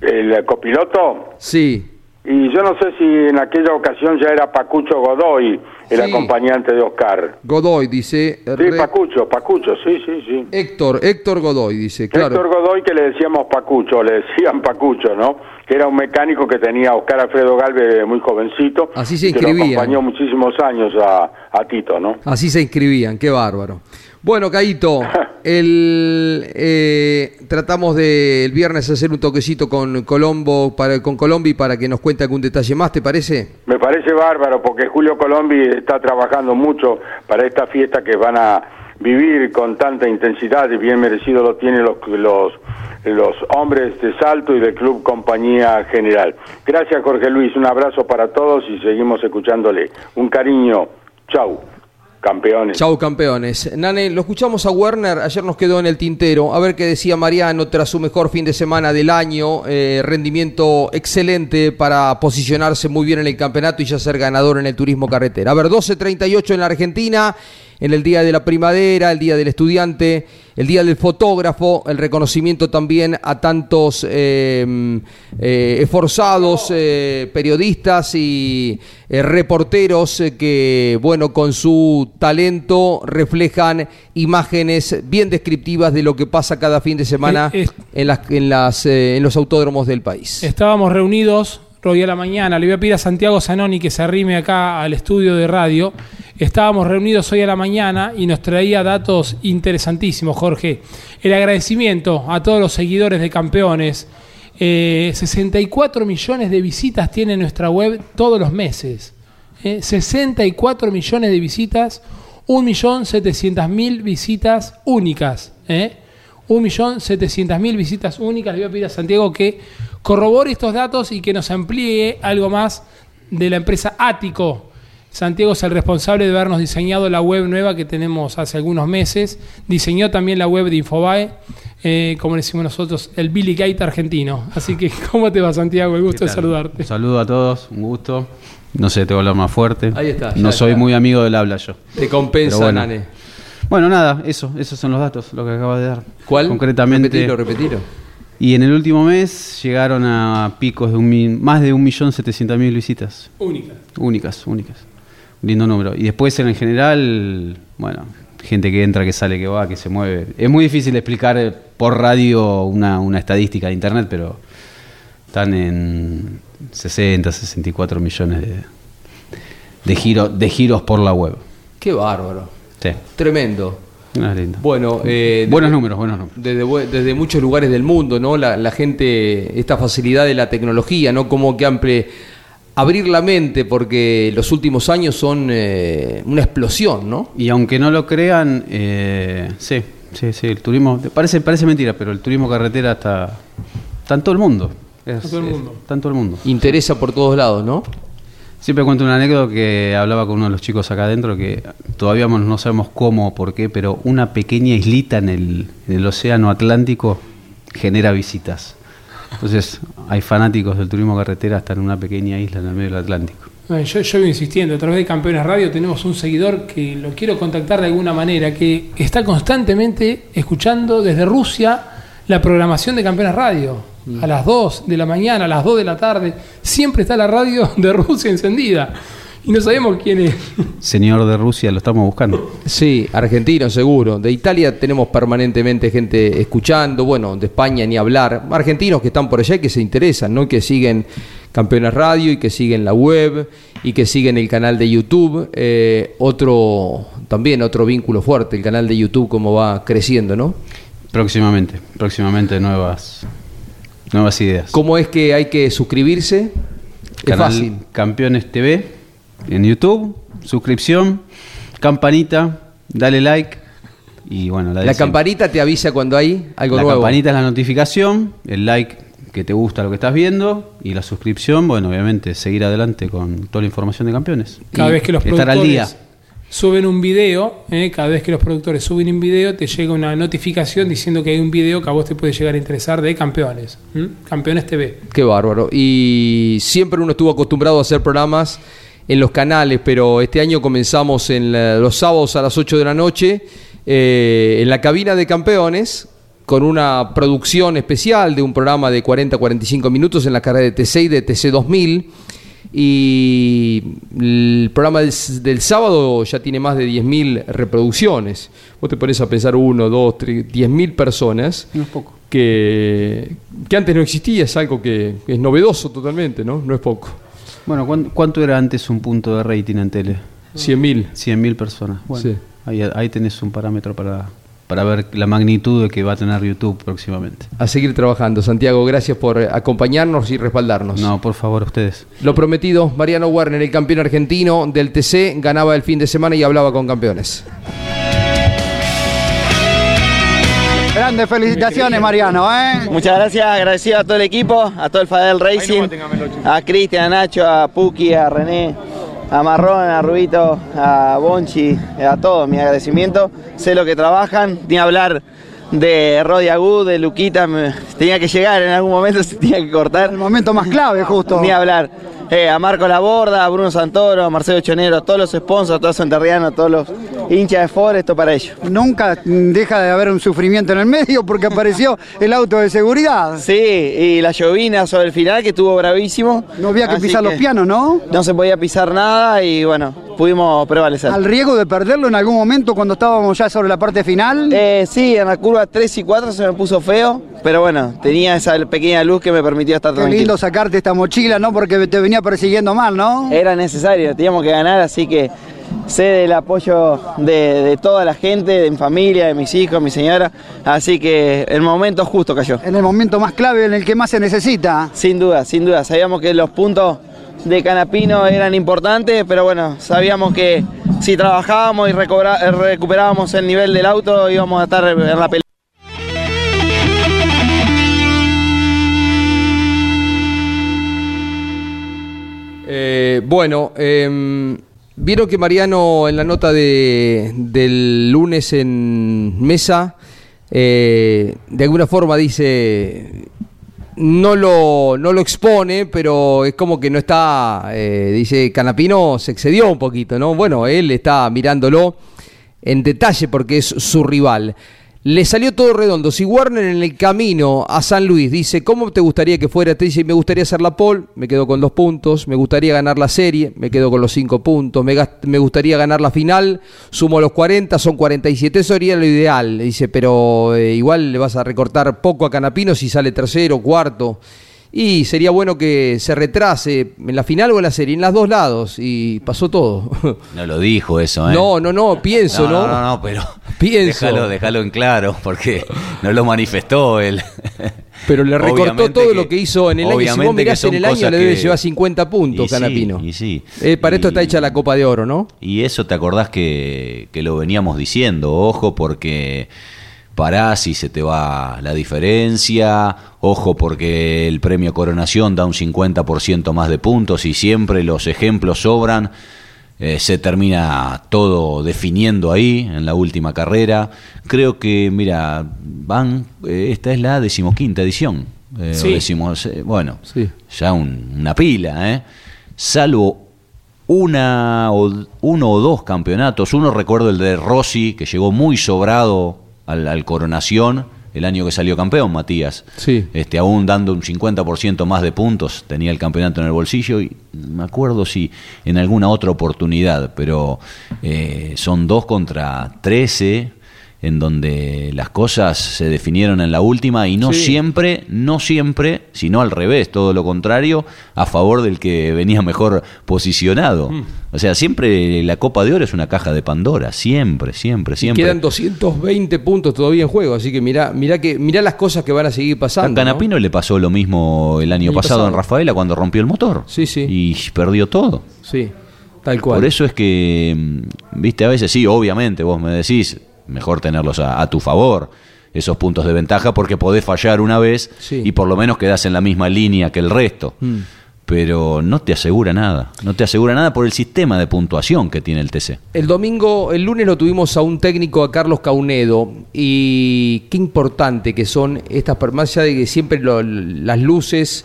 El copiloto. Sí. Y yo no sé si en aquella ocasión ya era Pacucho Godoy, el Sí. acompañante de Oscar. Godoy dice. Sí, re- Pacucho, Pacucho, sí, sí, sí. Héctor, Héctor Godoy dice, claro. Héctor Godoy que le decíamos Pacucho, le decían Pacucho, ¿no? Que era un mecánico que tenía Oscar Alfredo Galvez muy jovencito. Así se y que lo acompañó muchísimos años a, a Tito, ¿no? Así se inscribían, qué bárbaro. Bueno, Caito, el, eh, tratamos de el viernes hacer un toquecito con Colombo, para, con Colombi para que nos cuente algún detalle más, ¿te parece? Me parece bárbaro porque Julio Colombi está trabajando mucho para esta fiesta que van a vivir con tanta intensidad y bien merecido lo tienen los, los, los hombres de Salto y del Club Compañía General. Gracias Jorge Luis, un abrazo para todos y seguimos escuchándole. Un cariño, chau, campeones. Chau, campeones. Nane, lo escuchamos a Werner, ayer nos quedó en el tintero, a ver qué decía Mariano tras su mejor fin de semana del año, eh, rendimiento excelente para posicionarse muy bien en el campeonato y ya ser ganador en el turismo carretera. A ver, 12.38 en la Argentina, en el Día de la Primavera, el Día del Estudiante, el Día del Fotógrafo, el reconocimiento también a tantos eh, eh, esforzados eh, periodistas y reporteros que, bueno, con su talento reflejan imágenes bien descriptivas de lo que pasa cada fin de semana es- en, las, en, las, en los autódromos del país. Estábamos reunidos hoy a la mañana. Le voy a pedir a Santiago Zanoni que se arrime acá al estudio de radio. Estábamos reunidos hoy a la mañana y nos traía datos interesantísimos, Jorge. El agradecimiento a todos los seguidores de campeones. Eh, 64 millones de visitas tiene nuestra web todos los meses. Eh, 64 millones de visitas, 1.700.000 visitas únicas. ¿eh? 1.700.000 visitas únicas. Le voy a pedir a Santiago que corrobore estos datos y que nos amplíe algo más de la empresa Ático. Santiago es el responsable de habernos diseñado la web nueva que tenemos hace algunos meses. Diseñó también la web de Infobae, eh, como le decimos nosotros, el Billy Gate argentino. Así que, ¿cómo te va, Santiago? El gusto de saludarte. Un saludo a todos, un gusto. No sé, te voy a hablar más fuerte. Ahí está, ya No soy está. muy amigo del habla yo. Te compensa, bueno. Nane. Bueno, nada, eso, esos son los datos, lo que acabo de dar. ¿Cuál? Concretamente. Repetilo, repetilo. Y en el último mes llegaron a picos de un más de 1.700.000 visitas. Única. Únicas, únicas. Lindo número. Y después en el general, bueno, gente que entra, que sale, que va, que se mueve. Es muy difícil explicar por radio una, una estadística de internet, pero están en 60, 64 millones de, de, giro- de giros por la web. Qué bárbaro. Sí, Tremendo. lindo. Bueno, eh, buenos números, buenos números. desde, desde muchos lugares del mundo, ¿no? La, la gente, esta facilidad de la tecnología, ¿no? Como que ample, abrir la mente, porque los últimos años son eh, una explosión, ¿no? Y aunque no lo crean, eh, sí, sí, sí, el turismo, parece, parece mentira, pero el turismo carretera está, está en todo el mundo. Es- todo el es- mundo. está en todo el mundo. Interesa por todos lados, ¿no? Siempre cuento una anécdota que hablaba con uno de los chicos acá adentro, que todavía no sabemos cómo o por qué, pero una pequeña islita en el, en el océano Atlántico genera visitas. Entonces, hay fanáticos del turismo carretera hasta en una pequeña isla en el medio del Atlántico. Bueno, Yo, yo insistiendo, a través de Campeones Radio tenemos un seguidor que lo quiero contactar de alguna manera, que está constantemente escuchando desde Rusia la programación de Campeones Radio. A las 2 de la mañana, a las 2 de la tarde, siempre está la radio de Rusia encendida. Y no sabemos quién es. Señor de Rusia, lo estamos buscando. Sí, argentino seguro. De Italia tenemos permanentemente gente escuchando, bueno, de España ni hablar. Argentinos que están por allá y que se interesan, ¿no? Que siguen Campeones Radio y que siguen la web y que siguen el canal de YouTube. Eh, otro, también otro vínculo fuerte, el canal de YouTube, cómo va creciendo, ¿no? Próximamente, próximamente nuevas, nuevas ideas. ¿Cómo es que hay que suscribirse? Es fácil. Campeones TV en YouTube, suscripción, campanita, dale like y bueno, la, de La campanita te avisa cuando hay algo La nuevo. campanita es la notificación, el like que te gusta lo que estás viendo y la suscripción, bueno, obviamente seguir adelante con toda la información de campeones. Cada Y vez que los estar al día. productores suben un video, eh, cada vez que los productores suben un video, te llega una notificación diciendo que hay un video que a vos te puede llegar a interesar de campeones. Campeones TV. Qué bárbaro. Y siempre uno estuvo acostumbrado a hacer programas en los canales, pero este año comenzamos en la- los sábados a las 8 de la noche eh, en la cabina de campeones con una producción especial de un programa de 40-45 minutos en la carrera de T6 de TC 2000. Y el programa del, del sábado ya tiene más de 10.000 reproducciones. Vos te pones a pensar uno, dos, tres, 10.000 personas No es poco. que, que antes no existía, es algo que, que es novedoso totalmente, ¿no? No es poco. Bueno, ¿cuán- ¿cuánto era antes un punto de rating en tele? 100.000. 100.000 personas. Bueno, Sí. ahí, ahí tenés un parámetro para, para ver la magnitud que va a tener YouTube próximamente. A seguir trabajando. Santiago, gracias por eh, acompañarnos y respaldarnos. No, por favor, ustedes. Lo prometido, Mariano Werner, el campeón argentino del TC, ganaba el fin de semana y hablaba con campeones. Grandes felicitaciones, Mariano, ¿eh? Muchas gracias, agradecido a todo el equipo, a todo el Fadel Racing, a Cristian, a Nacho, a Puki, a René, a Marrón, a Rubito, a Bonchi, a todos, mi agradecimiento. Sé lo que trabajan, ni hablar de Rodi Agud, de Luquita, tenía que llegar en algún momento, se tenía que cortar. El momento más clave, justo. Ni hablar. Eh, a Marco Laborda, a Bruno Santoro, a Marcelo Chonero, a todos los sponsors, a todos los a todos los hinchas de Ford, esto para ellos. Nunca deja de haber un sufrimiento en el medio porque apareció el auto de seguridad. Sí, y la llovina sobre el final que estuvo bravísimo. No había que pisar los pianos, ¿no? No se podía pisar nada y bueno, pudimos prevalecer. Al riesgo de perderlo en algún momento cuando estábamos ya sobre la parte final. Eh, sí, en la curva 3 y 4 se me puso feo, pero bueno, tenía esa pequeña luz que me permitió estar Qué tranquilo. lindo sacarte esta mochila, ¿no? Porque te venía persiguiendo mal, ¿no? Era necesario, teníamos que ganar, así que sé del apoyo de, de toda la gente, de mi familia, de mis hijos, mi señora, así que el momento justo cayó. En el momento más clave en el que más se necesita. Sin duda, sin duda. Sabíamos que los puntos de Canapino eran importantes, pero bueno, sabíamos que si trabajábamos y eh, recuperábamos el nivel del auto íbamos a estar en la pelea. Eh, bueno, em, vieron que Mariano en la nota de, del lunes en mesa, eh, de alguna forma dice, no lo, no lo expone, pero es como que no está, eh, dice, Canapino se excedió un poquito, ¿no? Bueno, él está mirándolo en detalle porque es su rival. Le salió todo redondo. Si Warner en el camino a San Luis dice, ¿cómo te gustaría que fuera? Te dice, me gustaría hacer la pole, me quedo con dos puntos. Me gustaría ganar la serie, me quedo con los cinco puntos. Me, me gustaría ganar la final, sumo los 40, son 47. Eso sería lo ideal. Dice, pero eh, igual le vas a recortar poco a Canapino si sale tercero, cuarto. Y sería bueno que se retrase en la final o en la serie, en los dos lados. Y pasó todo. No lo dijo eso, ¿eh? No, no, no, pienso, ¿no? No, no, no, pero Pienso. Déjalo, déjalo en claro, porque no lo manifestó él. Pero le recortó Obviamente todo lo que hizo en el año. Si vos mirás en el año, le debe llevar 50 puntos Y sí, Canapino. y sí. Eh, para esto está hecha la Copa de Oro, ¿no? Y eso te acordás que, que lo veníamos diciendo, ojo porque parás y se te va la diferencia, ojo porque el premio Coronación da un 50% más de puntos y siempre los ejemplos sobran, eh, se termina todo definiendo ahí en la última carrera. Creo que, mira, van, eh, esta es la decimoquinta edición. eh, Sí. decimos, bueno, Sí. ya un- una pila, ¿eh? Salvo una o, uno o dos campeonatos. Uno recuerdo el de Rossi, que llegó muy sobrado al, al Coronación, el año que salió campeón, Matías. Sí. Este, aún dando un 50% más de puntos, tenía el campeonato en el bolsillo y me acuerdo si en alguna otra oportunidad, pero eh, son dos contra 13 en donde las cosas se definieron en la última y no Sí. siempre, no siempre, sino al revés, todo lo contrario, a favor del que venía mejor posicionado. Mm. O sea, siempre la Copa de Oro es una caja de Pandora, siempre, siempre, Y siempre. quedan 220 puntos todavía en juego, así que mirá, mirá, que, mirá las cosas que van a seguir A pasando. ¿no? Canapino le pasó lo mismo el año El pasado, pasado. en Rafaela cuando rompió el motor. Sí, sí. Y perdió todo. Sí, tal cual. Por eso es que, mm, viste, a veces sí, obviamente, vos me decís, mejor tenerlos a, a tu favor, esos puntos de ventaja, porque podés fallar una vez Sí. y por lo menos quedás en la misma línea que el resto. Mm. Pero no te asegura nada, no te asegura nada por el sistema de puntuación que tiene el TC. El domingo, el lunes lo tuvimos a un técnico, a Carlos Caunedo, y qué importante que son estas, más allá de que siempre lo- las luces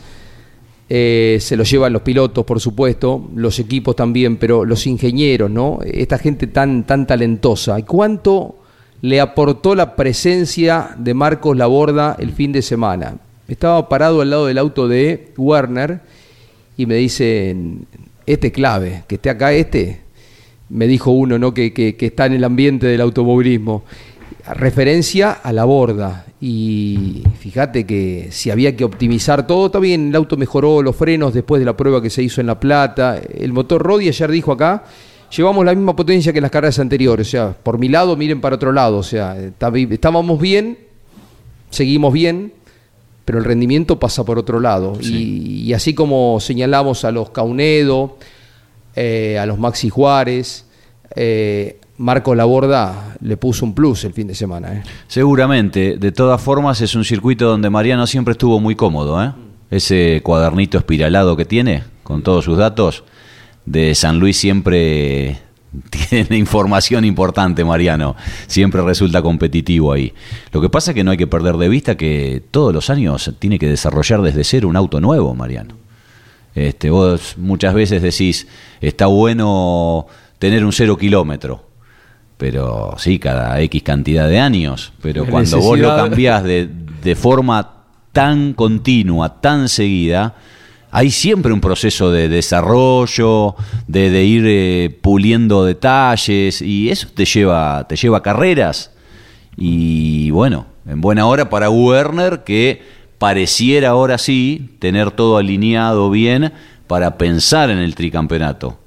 eh, se los llevan los pilotos, por supuesto, los equipos también, pero los ingenieros, ¿no? Esta gente tan, tan talentosa. ¿Y cuánto le aportó la presencia de Marcos Laborda el fin de semana? Estaba parado al lado del auto de Werner y me dicen, este es clave, que esté acá este, me dijo uno ¿no? que, que- que está en el ambiente del automovilismo, referencia a la borda. Y fíjate que si había que optimizar todo, está bien, el auto mejoró los frenos después de la prueba que se hizo en La Plata. El motor Rodi ayer dijo acá, llevamos la misma potencia que en las carreras anteriores. O sea, por mi lado, miren para otro lado. O sea, estábamos bien, seguimos bien, pero el rendimiento pasa por otro lado. Y, y así como señalamos a los Caunedo, eh, a los Maxi Juárez, eh, Marco Laborda le puso un plus el fin de semana. ¿eh? Seguramente, de todas formas es un circuito donde Mariano siempre estuvo muy cómodo, ¿eh? Ese cuadernito espiralado que tiene, con todos sus datos, de San Luis siempre tiene información importante, Mariano. Siempre resulta competitivo ahí. Lo que pasa es que no hay que perder de vista que todos los años tiene que desarrollar desde cero un auto nuevo, Mariano. Este, vos muchas veces decís, está bueno tener un cero kilómetro, pero sí, cada X cantidad de años. Pero La cuando vos lo cambiás de, de forma tan continua, tan seguida, hay siempre un proceso de desarrollo, de, de ir eh, puliendo detalles, y eso te lleva, te lleva carreras. Y bueno, en buena hora para Werner, que pareciera ahora sí tener todo alineado bien para pensar en el tricampeonato.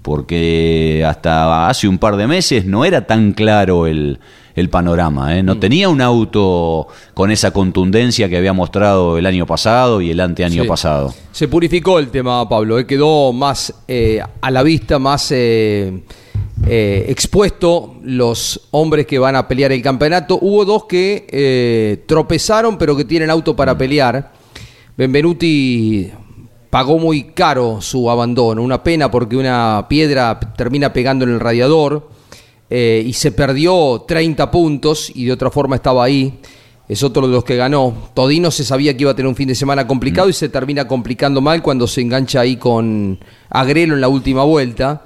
Porque hasta hace un par de meses no era tan claro el, el panorama. ¿eh? No tenía un auto con esa contundencia que había mostrado el año pasado y el anteaño Sí. pasado. Se purificó el tema, Pablo, ¿eh? quedó más eh, a la vista, más eh, expuesto los hombres que van a pelear el campeonato. Hubo dos que tropezaron, pero que tienen auto para pelear. Benvenuti pagó muy caro su abandono, una pena porque una piedra termina pegando en el radiador eh, y se perdió 30 puntos y de otra forma estaba ahí. Es otro de los que ganó. Todino se sabía que iba a tener un fin de semana complicado y se termina complicando mal cuando se engancha ahí con Agrelo en la última vuelta.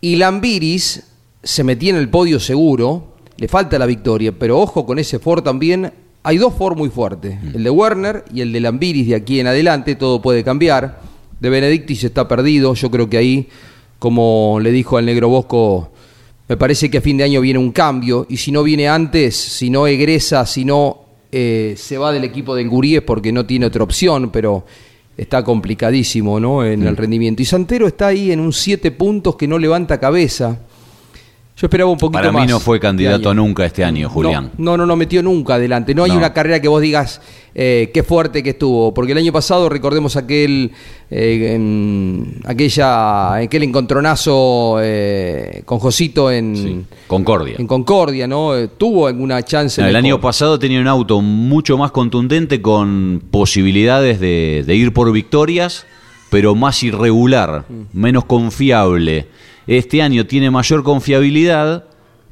Y Lambiris se metía en el podio seguro, le falta la victoria, pero ojo con ese Ford también. Hay dos Ford muy fuertes, el de Werner y el de Lambiris de aquí en adelante, todo puede cambiar. De Benedictis está perdido, yo creo que ahí, como le dijo al negro Bosco, me parece que a fin de año viene un cambio y si no viene antes, si no egresa, si no eh, se va del equipo del Guríes porque no tiene otra opción, pero está complicadísimo ¿no? en el rendimiento. Y Santero está ahí en un 7 puntos que no levanta cabeza. Yo esperaba un poquito Para más. mí no fue candidato de año. nunca este año, Julián. No, no, no metió nunca adelante. No hay No. una carrera que vos digas eh, qué fuerte que estuvo. Porque el año pasado, recordemos aquel eh, en- aquella, aquel encontronazo eh, con Josito en, Concordia. en Concordia, ¿no? Eh, tuvo alguna chance. No, el año pasado tenía un auto mucho más contundente con posibilidades de, de ir por victorias, pero más irregular, Mm. menos confiable. Este año tiene mayor confiabilidad,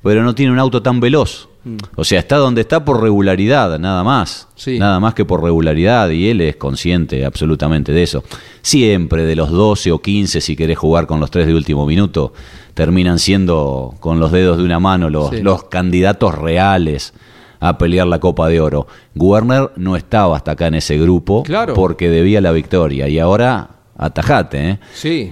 pero no tiene un auto tan veloz. O sea, está donde está por regularidad, nada más. Mm. Sí. Nada más que por regularidad, y él es consciente absolutamente de eso. Siempre de los 12 o 15, si querés jugar con los tres de último minuto, terminan siendo con los dedos de una mano los, Sí. los candidatos reales a pelear la Copa de Oro. Werner no estaba hasta acá en ese grupo Claro. porque debía la victoria y ahora atajate, ¿eh? Sí,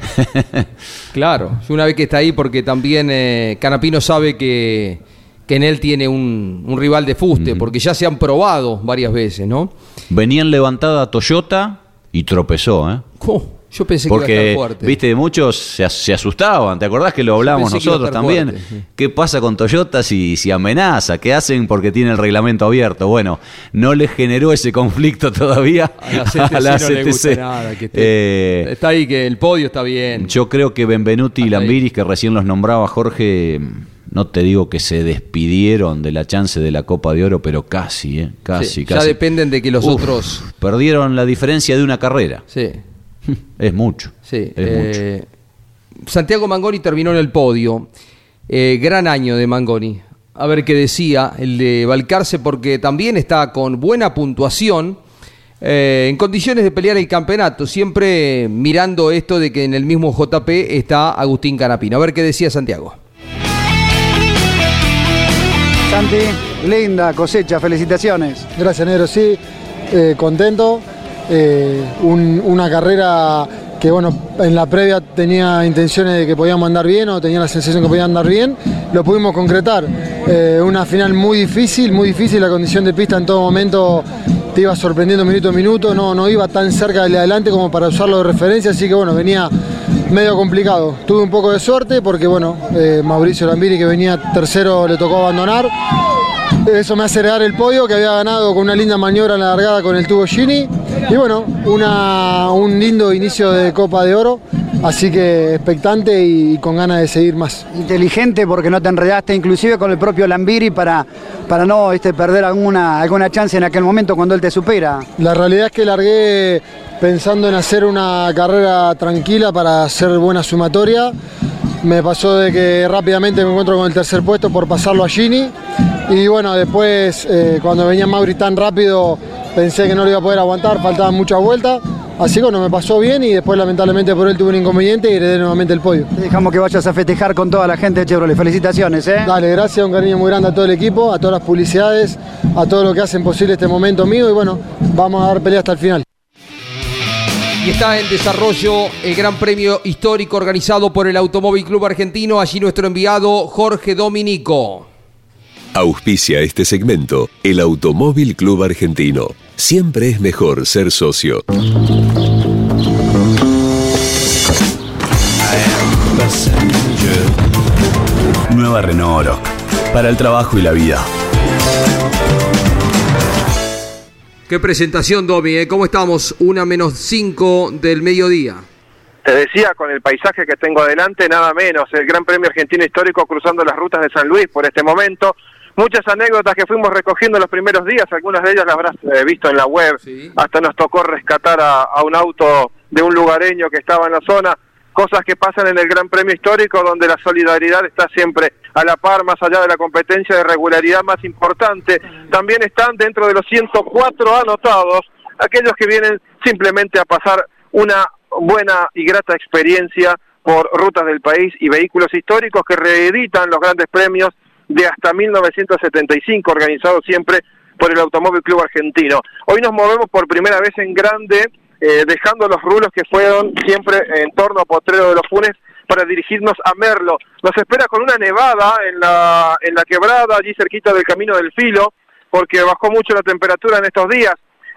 claro. Una vez que está ahí, porque también eh, Canapino sabe que, que en él tiene un, un rival de fuste, porque ya se han probado varias veces, ¿no? Venían levantada Toyota y tropezó, ¿eh? Oh, yo pensé que iba a Porque, estar fuerte. viste, muchos se, as- se asustaban. ¿Te acordás que lo hablamos nosotros también? fuerte. ¿Qué pasa con Toyota si, si amenaza? ¿Qué hacen porque tiene el reglamento abierto? Bueno, no les generó ese conflicto todavía A la CTC, a la no le gusta CTC. nada. Que esté- Eh, está ahí, que el podio está bien. yo creo que Benvenuti y. Lambiris, que recién los nombraba Jorge, no te digo que se despidieron de la chance de la Copa de Oro, pero casi, ¿eh? Casi, Sí, casi. Ya dependen de que los Uf, otros. Perdieron la diferencia de una carrera. Sí, Es mucho. sí. Es eh, Santiago Mangoni terminó en el podio. Eh, gran año de Mangoni. A ver qué decía el de Balcarce, porque también está con buena puntuación. eh, en condiciones de pelear el campeonato, siempre mirando esto de que en el mismo JP está Agustín Canapino. A ver qué decía Santiago. Santi, linda cosecha, felicitaciones. Gracias, Negro. Sí, eh, contento. Eh, un- una carrera que, bueno, en la previa tenía intenciones de que podíamos andar bien o tenía la sensación que podía andar bien. Lo pudimos concretar. Eh, una final muy difícil, muy difícil. La condición de pista en todo momento te iba sorprendiendo minuto a minuto. No, no iba tan cerca del de adelante como para usarlo de referencia. Así que, bueno, venía medio complicado. Tuve un poco de suerte porque, bueno, eh, Mauricio Lambiri, que venía tercero, le tocó abandonar. Eso me hace heredar el podio que había ganado con una linda maniobra en la largada con el tubo Gini. Y bueno, una- un lindo inicio de Copa de Oro. Así que expectante y con ganas de seguir más. Inteligente porque no te enredaste inclusive con el propio Lambiri para, para no este, perder alguna, alguna chance en aquel momento cuando él te supera. La realidad es que largué pensando en hacer una carrera tranquila para hacer buena sumatoria. Me pasó de que rápidamente me encuentro con el tercer puesto por pasarlo a Gini. Y bueno, después eh, cuando venía Mauri tan rápido pensé que no lo iba a poder aguantar, faltaban muchas vueltas. Así que bueno, me pasó bien y después lamentablemente por él tuve un inconveniente y heredé nuevamente el podio. Te dejamos que vayas a festejar con toda la gente de Chevrolet. Felicitaciones, ¿eh? Dale, gracias, un cariño muy grande a todo el equipo, a todas las publicidades, a todo lo que hacen posible este momento mío y bueno, vamos a dar pelea hasta el final. Y está en desarrollo el Gran Premio Histórico organizado por el Automóvil Club Argentino. Allí nuestro enviado Jorge Dominico. Auspicia este segmento el Automóvil Club Argentino. Siempre es mejor ser socio. Nueva Renault Oroc. Para el trabajo y la vida. Qué presentación, Domi. ¿eh? ¿Cómo estamos? Una menos cinco del mediodía. Te decía, con el paisaje que tengo adelante, nada menos, el Gran Premio Argentino Histórico cruzando las rutas de San Luis por este momento. Muchas anécdotas que fuimos recogiendo los primeros días, algunas de ellas las habrás eh, visto en la web. Hasta nos tocó rescatar a, a un auto de un lugareño que estaba en la zona. Cosas que pasan en el Gran Premio Histórico, donde la solidaridad está siempre a la par, más allá de la competencia de regularidad más importante. También están dentro de los 104 anotados aquellos que vienen simplemente a pasar una buena y grata experiencia por rutas del país y vehículos históricos que reeditan los grandes premios de hasta 1975, organizados siempre por el Automóvil Club Argentino. Hoy nos movemos por primera vez en grande, eh, dejando los rulos que fueron siempre en torno a Potrero de los Funes para dirigirnos a Merlo. Nos espera con una nevada en la, en la quebrada, allí cerquita del Camino del Filo, porque bajó mucho la temperatura en estos días.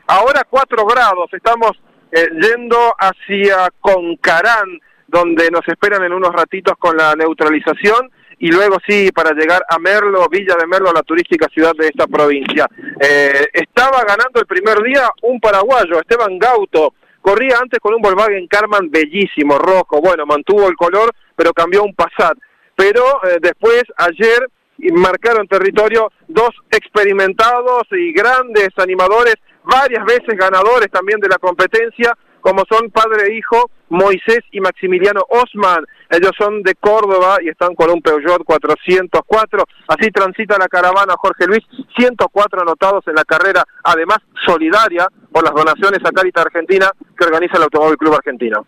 Ahora 4 grados, estamos eh, yendo hacia Concarán, donde nos esperan en unos ratitos con la neutralización y luego sí para llegar a Merlo, Villa de Merlo, la turística ciudad de esta provincia. Eh, estaba ganando el primer día un paraguayo, Esteban Gauto, corría antes con un Volkswagen Karman bellísimo, rojo, bueno, mantuvo el color, pero cambió un Passat. Pero eh, después, ayer, marcaron territorio dos experimentados y grandes animadores, varias veces ganadores también de la competencia, como son padre e hijo Moisés y Maximiliano Osman. Ellos son de Córdoba y están con un Peugeot 404. Así transita la caravana Jorge Luis, 104 anotados en la carrera, además solidaria por las donaciones a Caritas Argentina que organiza el Automóvil Club Argentino.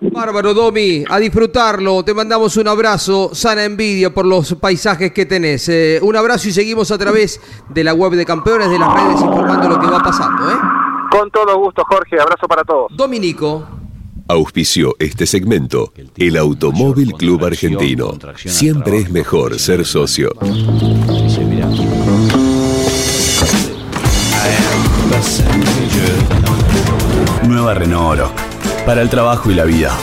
Bárbaro, Domi, a disfrutarlo. Te mandamos un abrazo, sana envidia por los paisajes que tenés. Eh, un abrazo y seguimos a través de la web de campeones, de las redes, informando lo que va pasando. ¿eh? Con todo gusto, Jorge. Abrazo para todos. Dominico. Auspició este segmento el Automóvil Club Argentino. Siempre es mejor ser socio. Nueva Renault Oroch. Para el trabajo y la vida.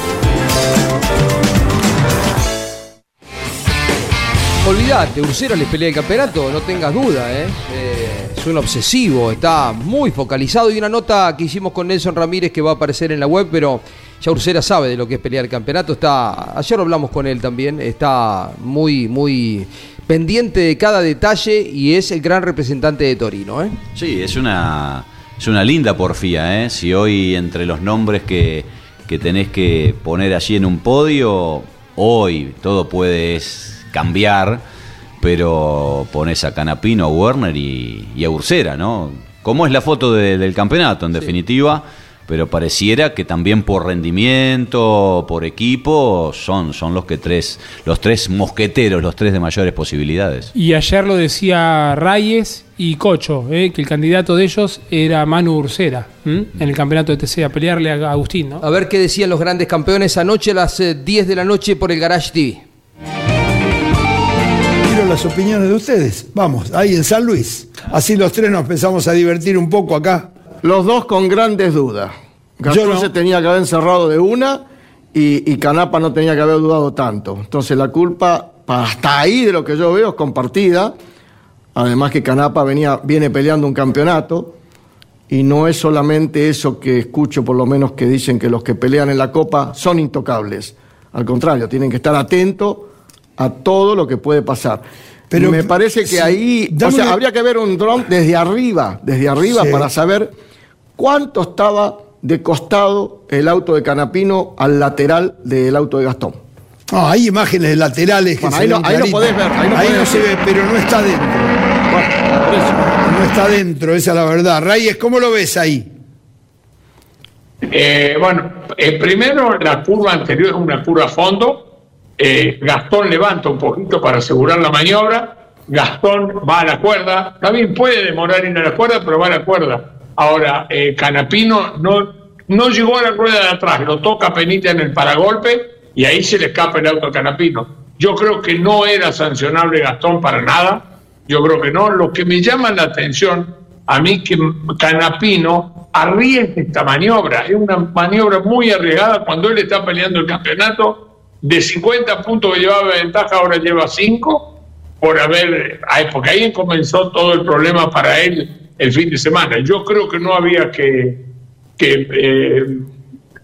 Olvídate, Ursera les pelea el campeonato, no tengas duda, ¿eh? Eh, es un obsesivo, está muy focalizado. Y una nota que hicimos con Nelson Ramírez que va a aparecer en la web, pero ya Ursera sabe de lo que es pelear el campeonato. Está, ayer hablamos con él también, está muy, muy pendiente de cada detalle y es el gran representante de Torino, ¿eh? Sí, es una, es una linda porfía, ¿eh? Si hoy entre los nombres que, que tenés que poner allí en un podio, hoy todo puede cambiar, pero pones a Canapino, a Werner y, y a Ursera, ¿no? ¿Cómo es la foto de- del campeonato, en definitiva? Pero pareciera que también por rendimiento, por equipo, son, son los que tres, los tres mosqueteros, los tres de mayores posibilidades. Y ayer lo decía Reyes y Cocho, eh, que el candidato de ellos era Manu Ursera ¿m? en el campeonato de TC, a pelearle a Agustín, ¿no? A ver qué decían los grandes campeones anoche a las eh, 10 de la noche por el Garage TV. Quiero las opiniones de ustedes. Vamos, ahí en San Luis. Así los tres nos empezamos a divertir un poco acá. Los dos con grandes dudas. Gastón Yo no. se tenía que haber encerrado de una y, y Canapa no tenía que haber dudado tanto. Entonces la culpa, pa- hasta ahí de lo que yo veo, es compartida. Además que Canapa venía, viene peleando un campeonato y no es solamente eso que escucho, por lo menos que dicen que los que pelean en la Copa son intocables. Al contrario, tienen que estar atentos a todo lo que puede pasar. Pero- me parece que sí, ahí, o sea, una- habría que ver un dron desde arriba, desde arriba Sí. para saber cuánto estaba de costado el auto de Canapino al lateral del auto de Gastón. Ah, hay imágenes laterales que Bueno, se ahí ven lo- ahí lo podés ver, ahí lo Ahí podés no se ve, pero no está dentro. No está dentro, esa es la verdad. Reyes, ¿cómo lo ves ahí? Eh, bueno, eh, primero la curva anterior es una curva a fondo. Eh, Gastón levanta un poquito para asegurar la maniobra. Gastón va a la cuerda. También puede demorar en ir a la cuerda, pero va a la cuerda. Ahora, eh, Canapino no, no llegó a la rueda de atrás, lo toca Penita en el paragolpe y ahí se le escapa el auto a Canapino. Yo creo que no era sancionable Gastón para nada. Yo creo que no. Lo que me llama la atención a mí que Canapino arriesgue esta maniobra. Es una maniobra muy arriesgada cuando él está peleando el campeonato. De 50 puntos que llevaba ventaja, ahora lleva 5 por haber, ay, porque ahí comenzó todo el problema para él el fin de semana. Yo creo que no había que, que eh,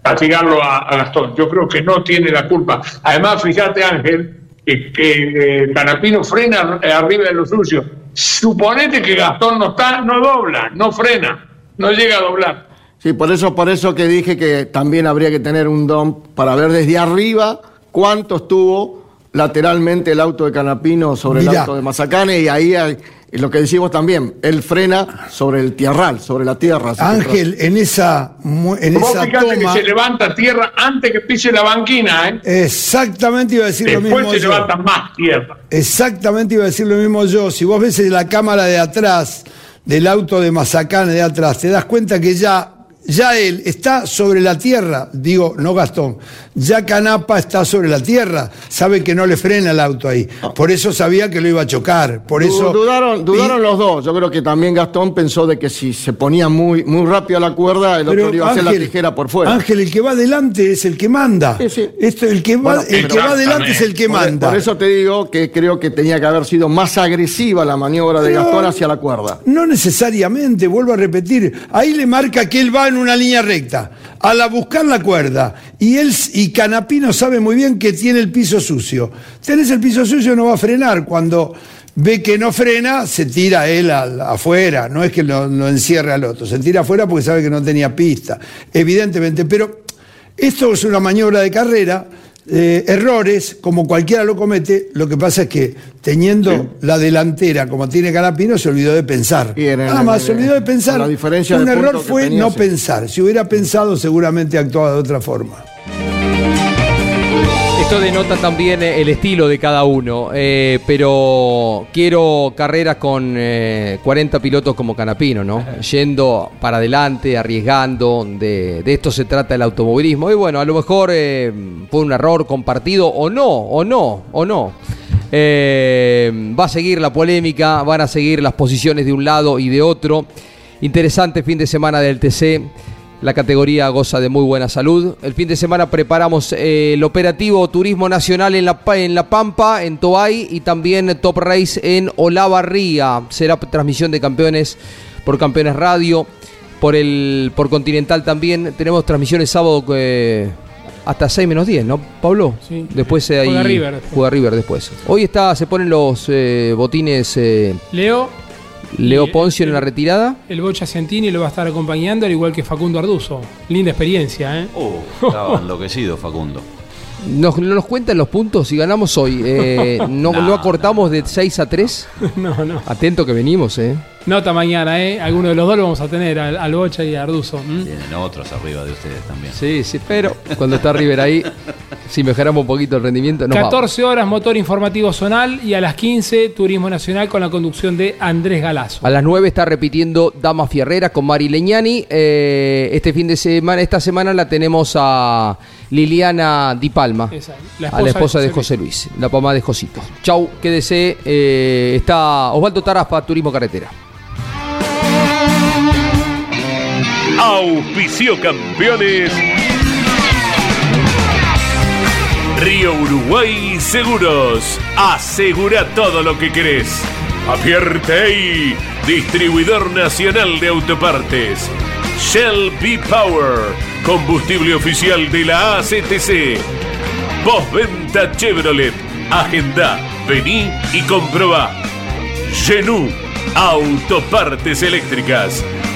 castigarlo a, a Gastón. Yo creo que no tiene la culpa. Además, fíjate Ángel, que, que eh, Canapino frena arriba de lo suyo. Suponete que Gastón no está, no dobla, no frena, no llega a doblar. Sí, por eso, por eso que dije que también habría que tener un DOM para ver desde arriba cuánto estuvo lateralmente el auto de Canapino sobre el auto de Mazacane y ahí hay- y lo que decimos también, él frena sobre el tierral, sobre la tierra. Ángel, en esa, en Vos esa fíjate toma. que se levanta tierra antes que pise la banquina, ¿eh? Exactamente iba a decir lo Después mismo se yo. levanta más tierra. Exactamente iba a decir lo mismo yo. Si vos ves la cámara de atrás del auto de Mazacane de atrás, te das cuenta que ya, ya él está sobre la tierra. Digo, no Gastón. Ya Canapa está sobre la tierra. Sabe que no le frena el auto ahí. Por eso sabía que lo iba a chocar. Por eso. dudaron, dudaron los dos. Yo creo que también Gastón pensó de que si se ponía muy, muy rápido la cuerda, el otro iba a hacer la tijera por fuera. Ángel, el que va adelante es el que manda. Esto, el que va, Bueno, el que va adelante es el que Por- manda. Por eso te digo que creo que tenía que haber sido más agresiva la maniobra de Pero- Gastón hacia la cuerda. No necesariamente, vuelvo a repetir. Ahí le marca que él va en una línea recta. A la buscar la cuerda. Y él y Canapino sabe muy bien que tiene el piso sucio. Tenés el piso sucio, no va a frenar. Cuando ve que no frena, se tira él al- afuera. No es que lo, lo encierre al otro. Se tira afuera porque sabe que no tenía pista. Evidentemente. Pero esto es una maniobra de carrera. Eh, errores, como cualquiera lo comete, lo que pasa es que teniendo la delantera como tiene Canapino, se olvidó de pensar. Nada más, se olvidó de pensar. la diferencia Un de error fue tenía, no sí. pensar. Si hubiera pensado, seguramente actuaba de otra forma. Esto denota también eh, el estilo de cada uno, eh, pero quiero carreras con eh, 40 pilotos como Canapino, ¿no? Yendo para adelante, arriesgando, de, de esto se trata el automovilismo. Y bueno, a lo mejor eh, fue un error compartido o no, o no, o no. Eh, va a seguir la polémica, van a seguir las posiciones de un lado y de otro. Interesante fin de semana del TC. La categoría goza de muy buena salud. El fin de semana preparamos eh, el operativo Turismo Nacional en La, en la Pampa, en Toay y también Top Race en Olavarría. Será transmisión de campeones por Campeones Radio. Por el por Continental también. Tenemos transmisiones sábado eh, hasta 6 menos 10, ¿no, Pablo? Sí. Después eh. Juega River después. Juega River después. Hoy está, se ponen los eh, botines eh, Leo, Leo Poncio en la retirada. el Bocha Ciantini lo va a estar acompañando, al igual que Facundo Arduzo. Linda experiencia, ¿eh? Estaba enloquecido Facundo. Nos, no nos cuentan los puntos si ganamos hoy. Eh, no, No, no acortamos de 6 a 3. No, no. Atento que venimos, ¿eh? Nota mañana, ¿eh? Alguno de los dos lo vamos a tener, al, al Bocha y a Arduzo. ¿m? Tienen otros arriba de ustedes también. Sí, sí, pero cuando está River ahí, si mejoramos un poquito el rendimiento, nos 14 horas motor informativo zonal y a las 15 turismo nacional con la conducción de Andrés Galazo. A las 9 está repitiendo Dama Fierrera con Mari Leñani. Eh, este fin de semana, esta semana la tenemos a Liliana Di Palma, la a la esposa de José José Luis, la mamá de Josito. Chau, quédese. eh, está Osvaldo Taraspa, Turismo Carretera. Auspicio campeones. Río Uruguay Seguros. Asegura todo lo que querés. Apierte distribuidor nacional de autopartes. Shell B Power, combustible oficial de la ACTC. Postventa Chevrolet. Agenda, vení y comprobá. Genú, autopartes eléctricas.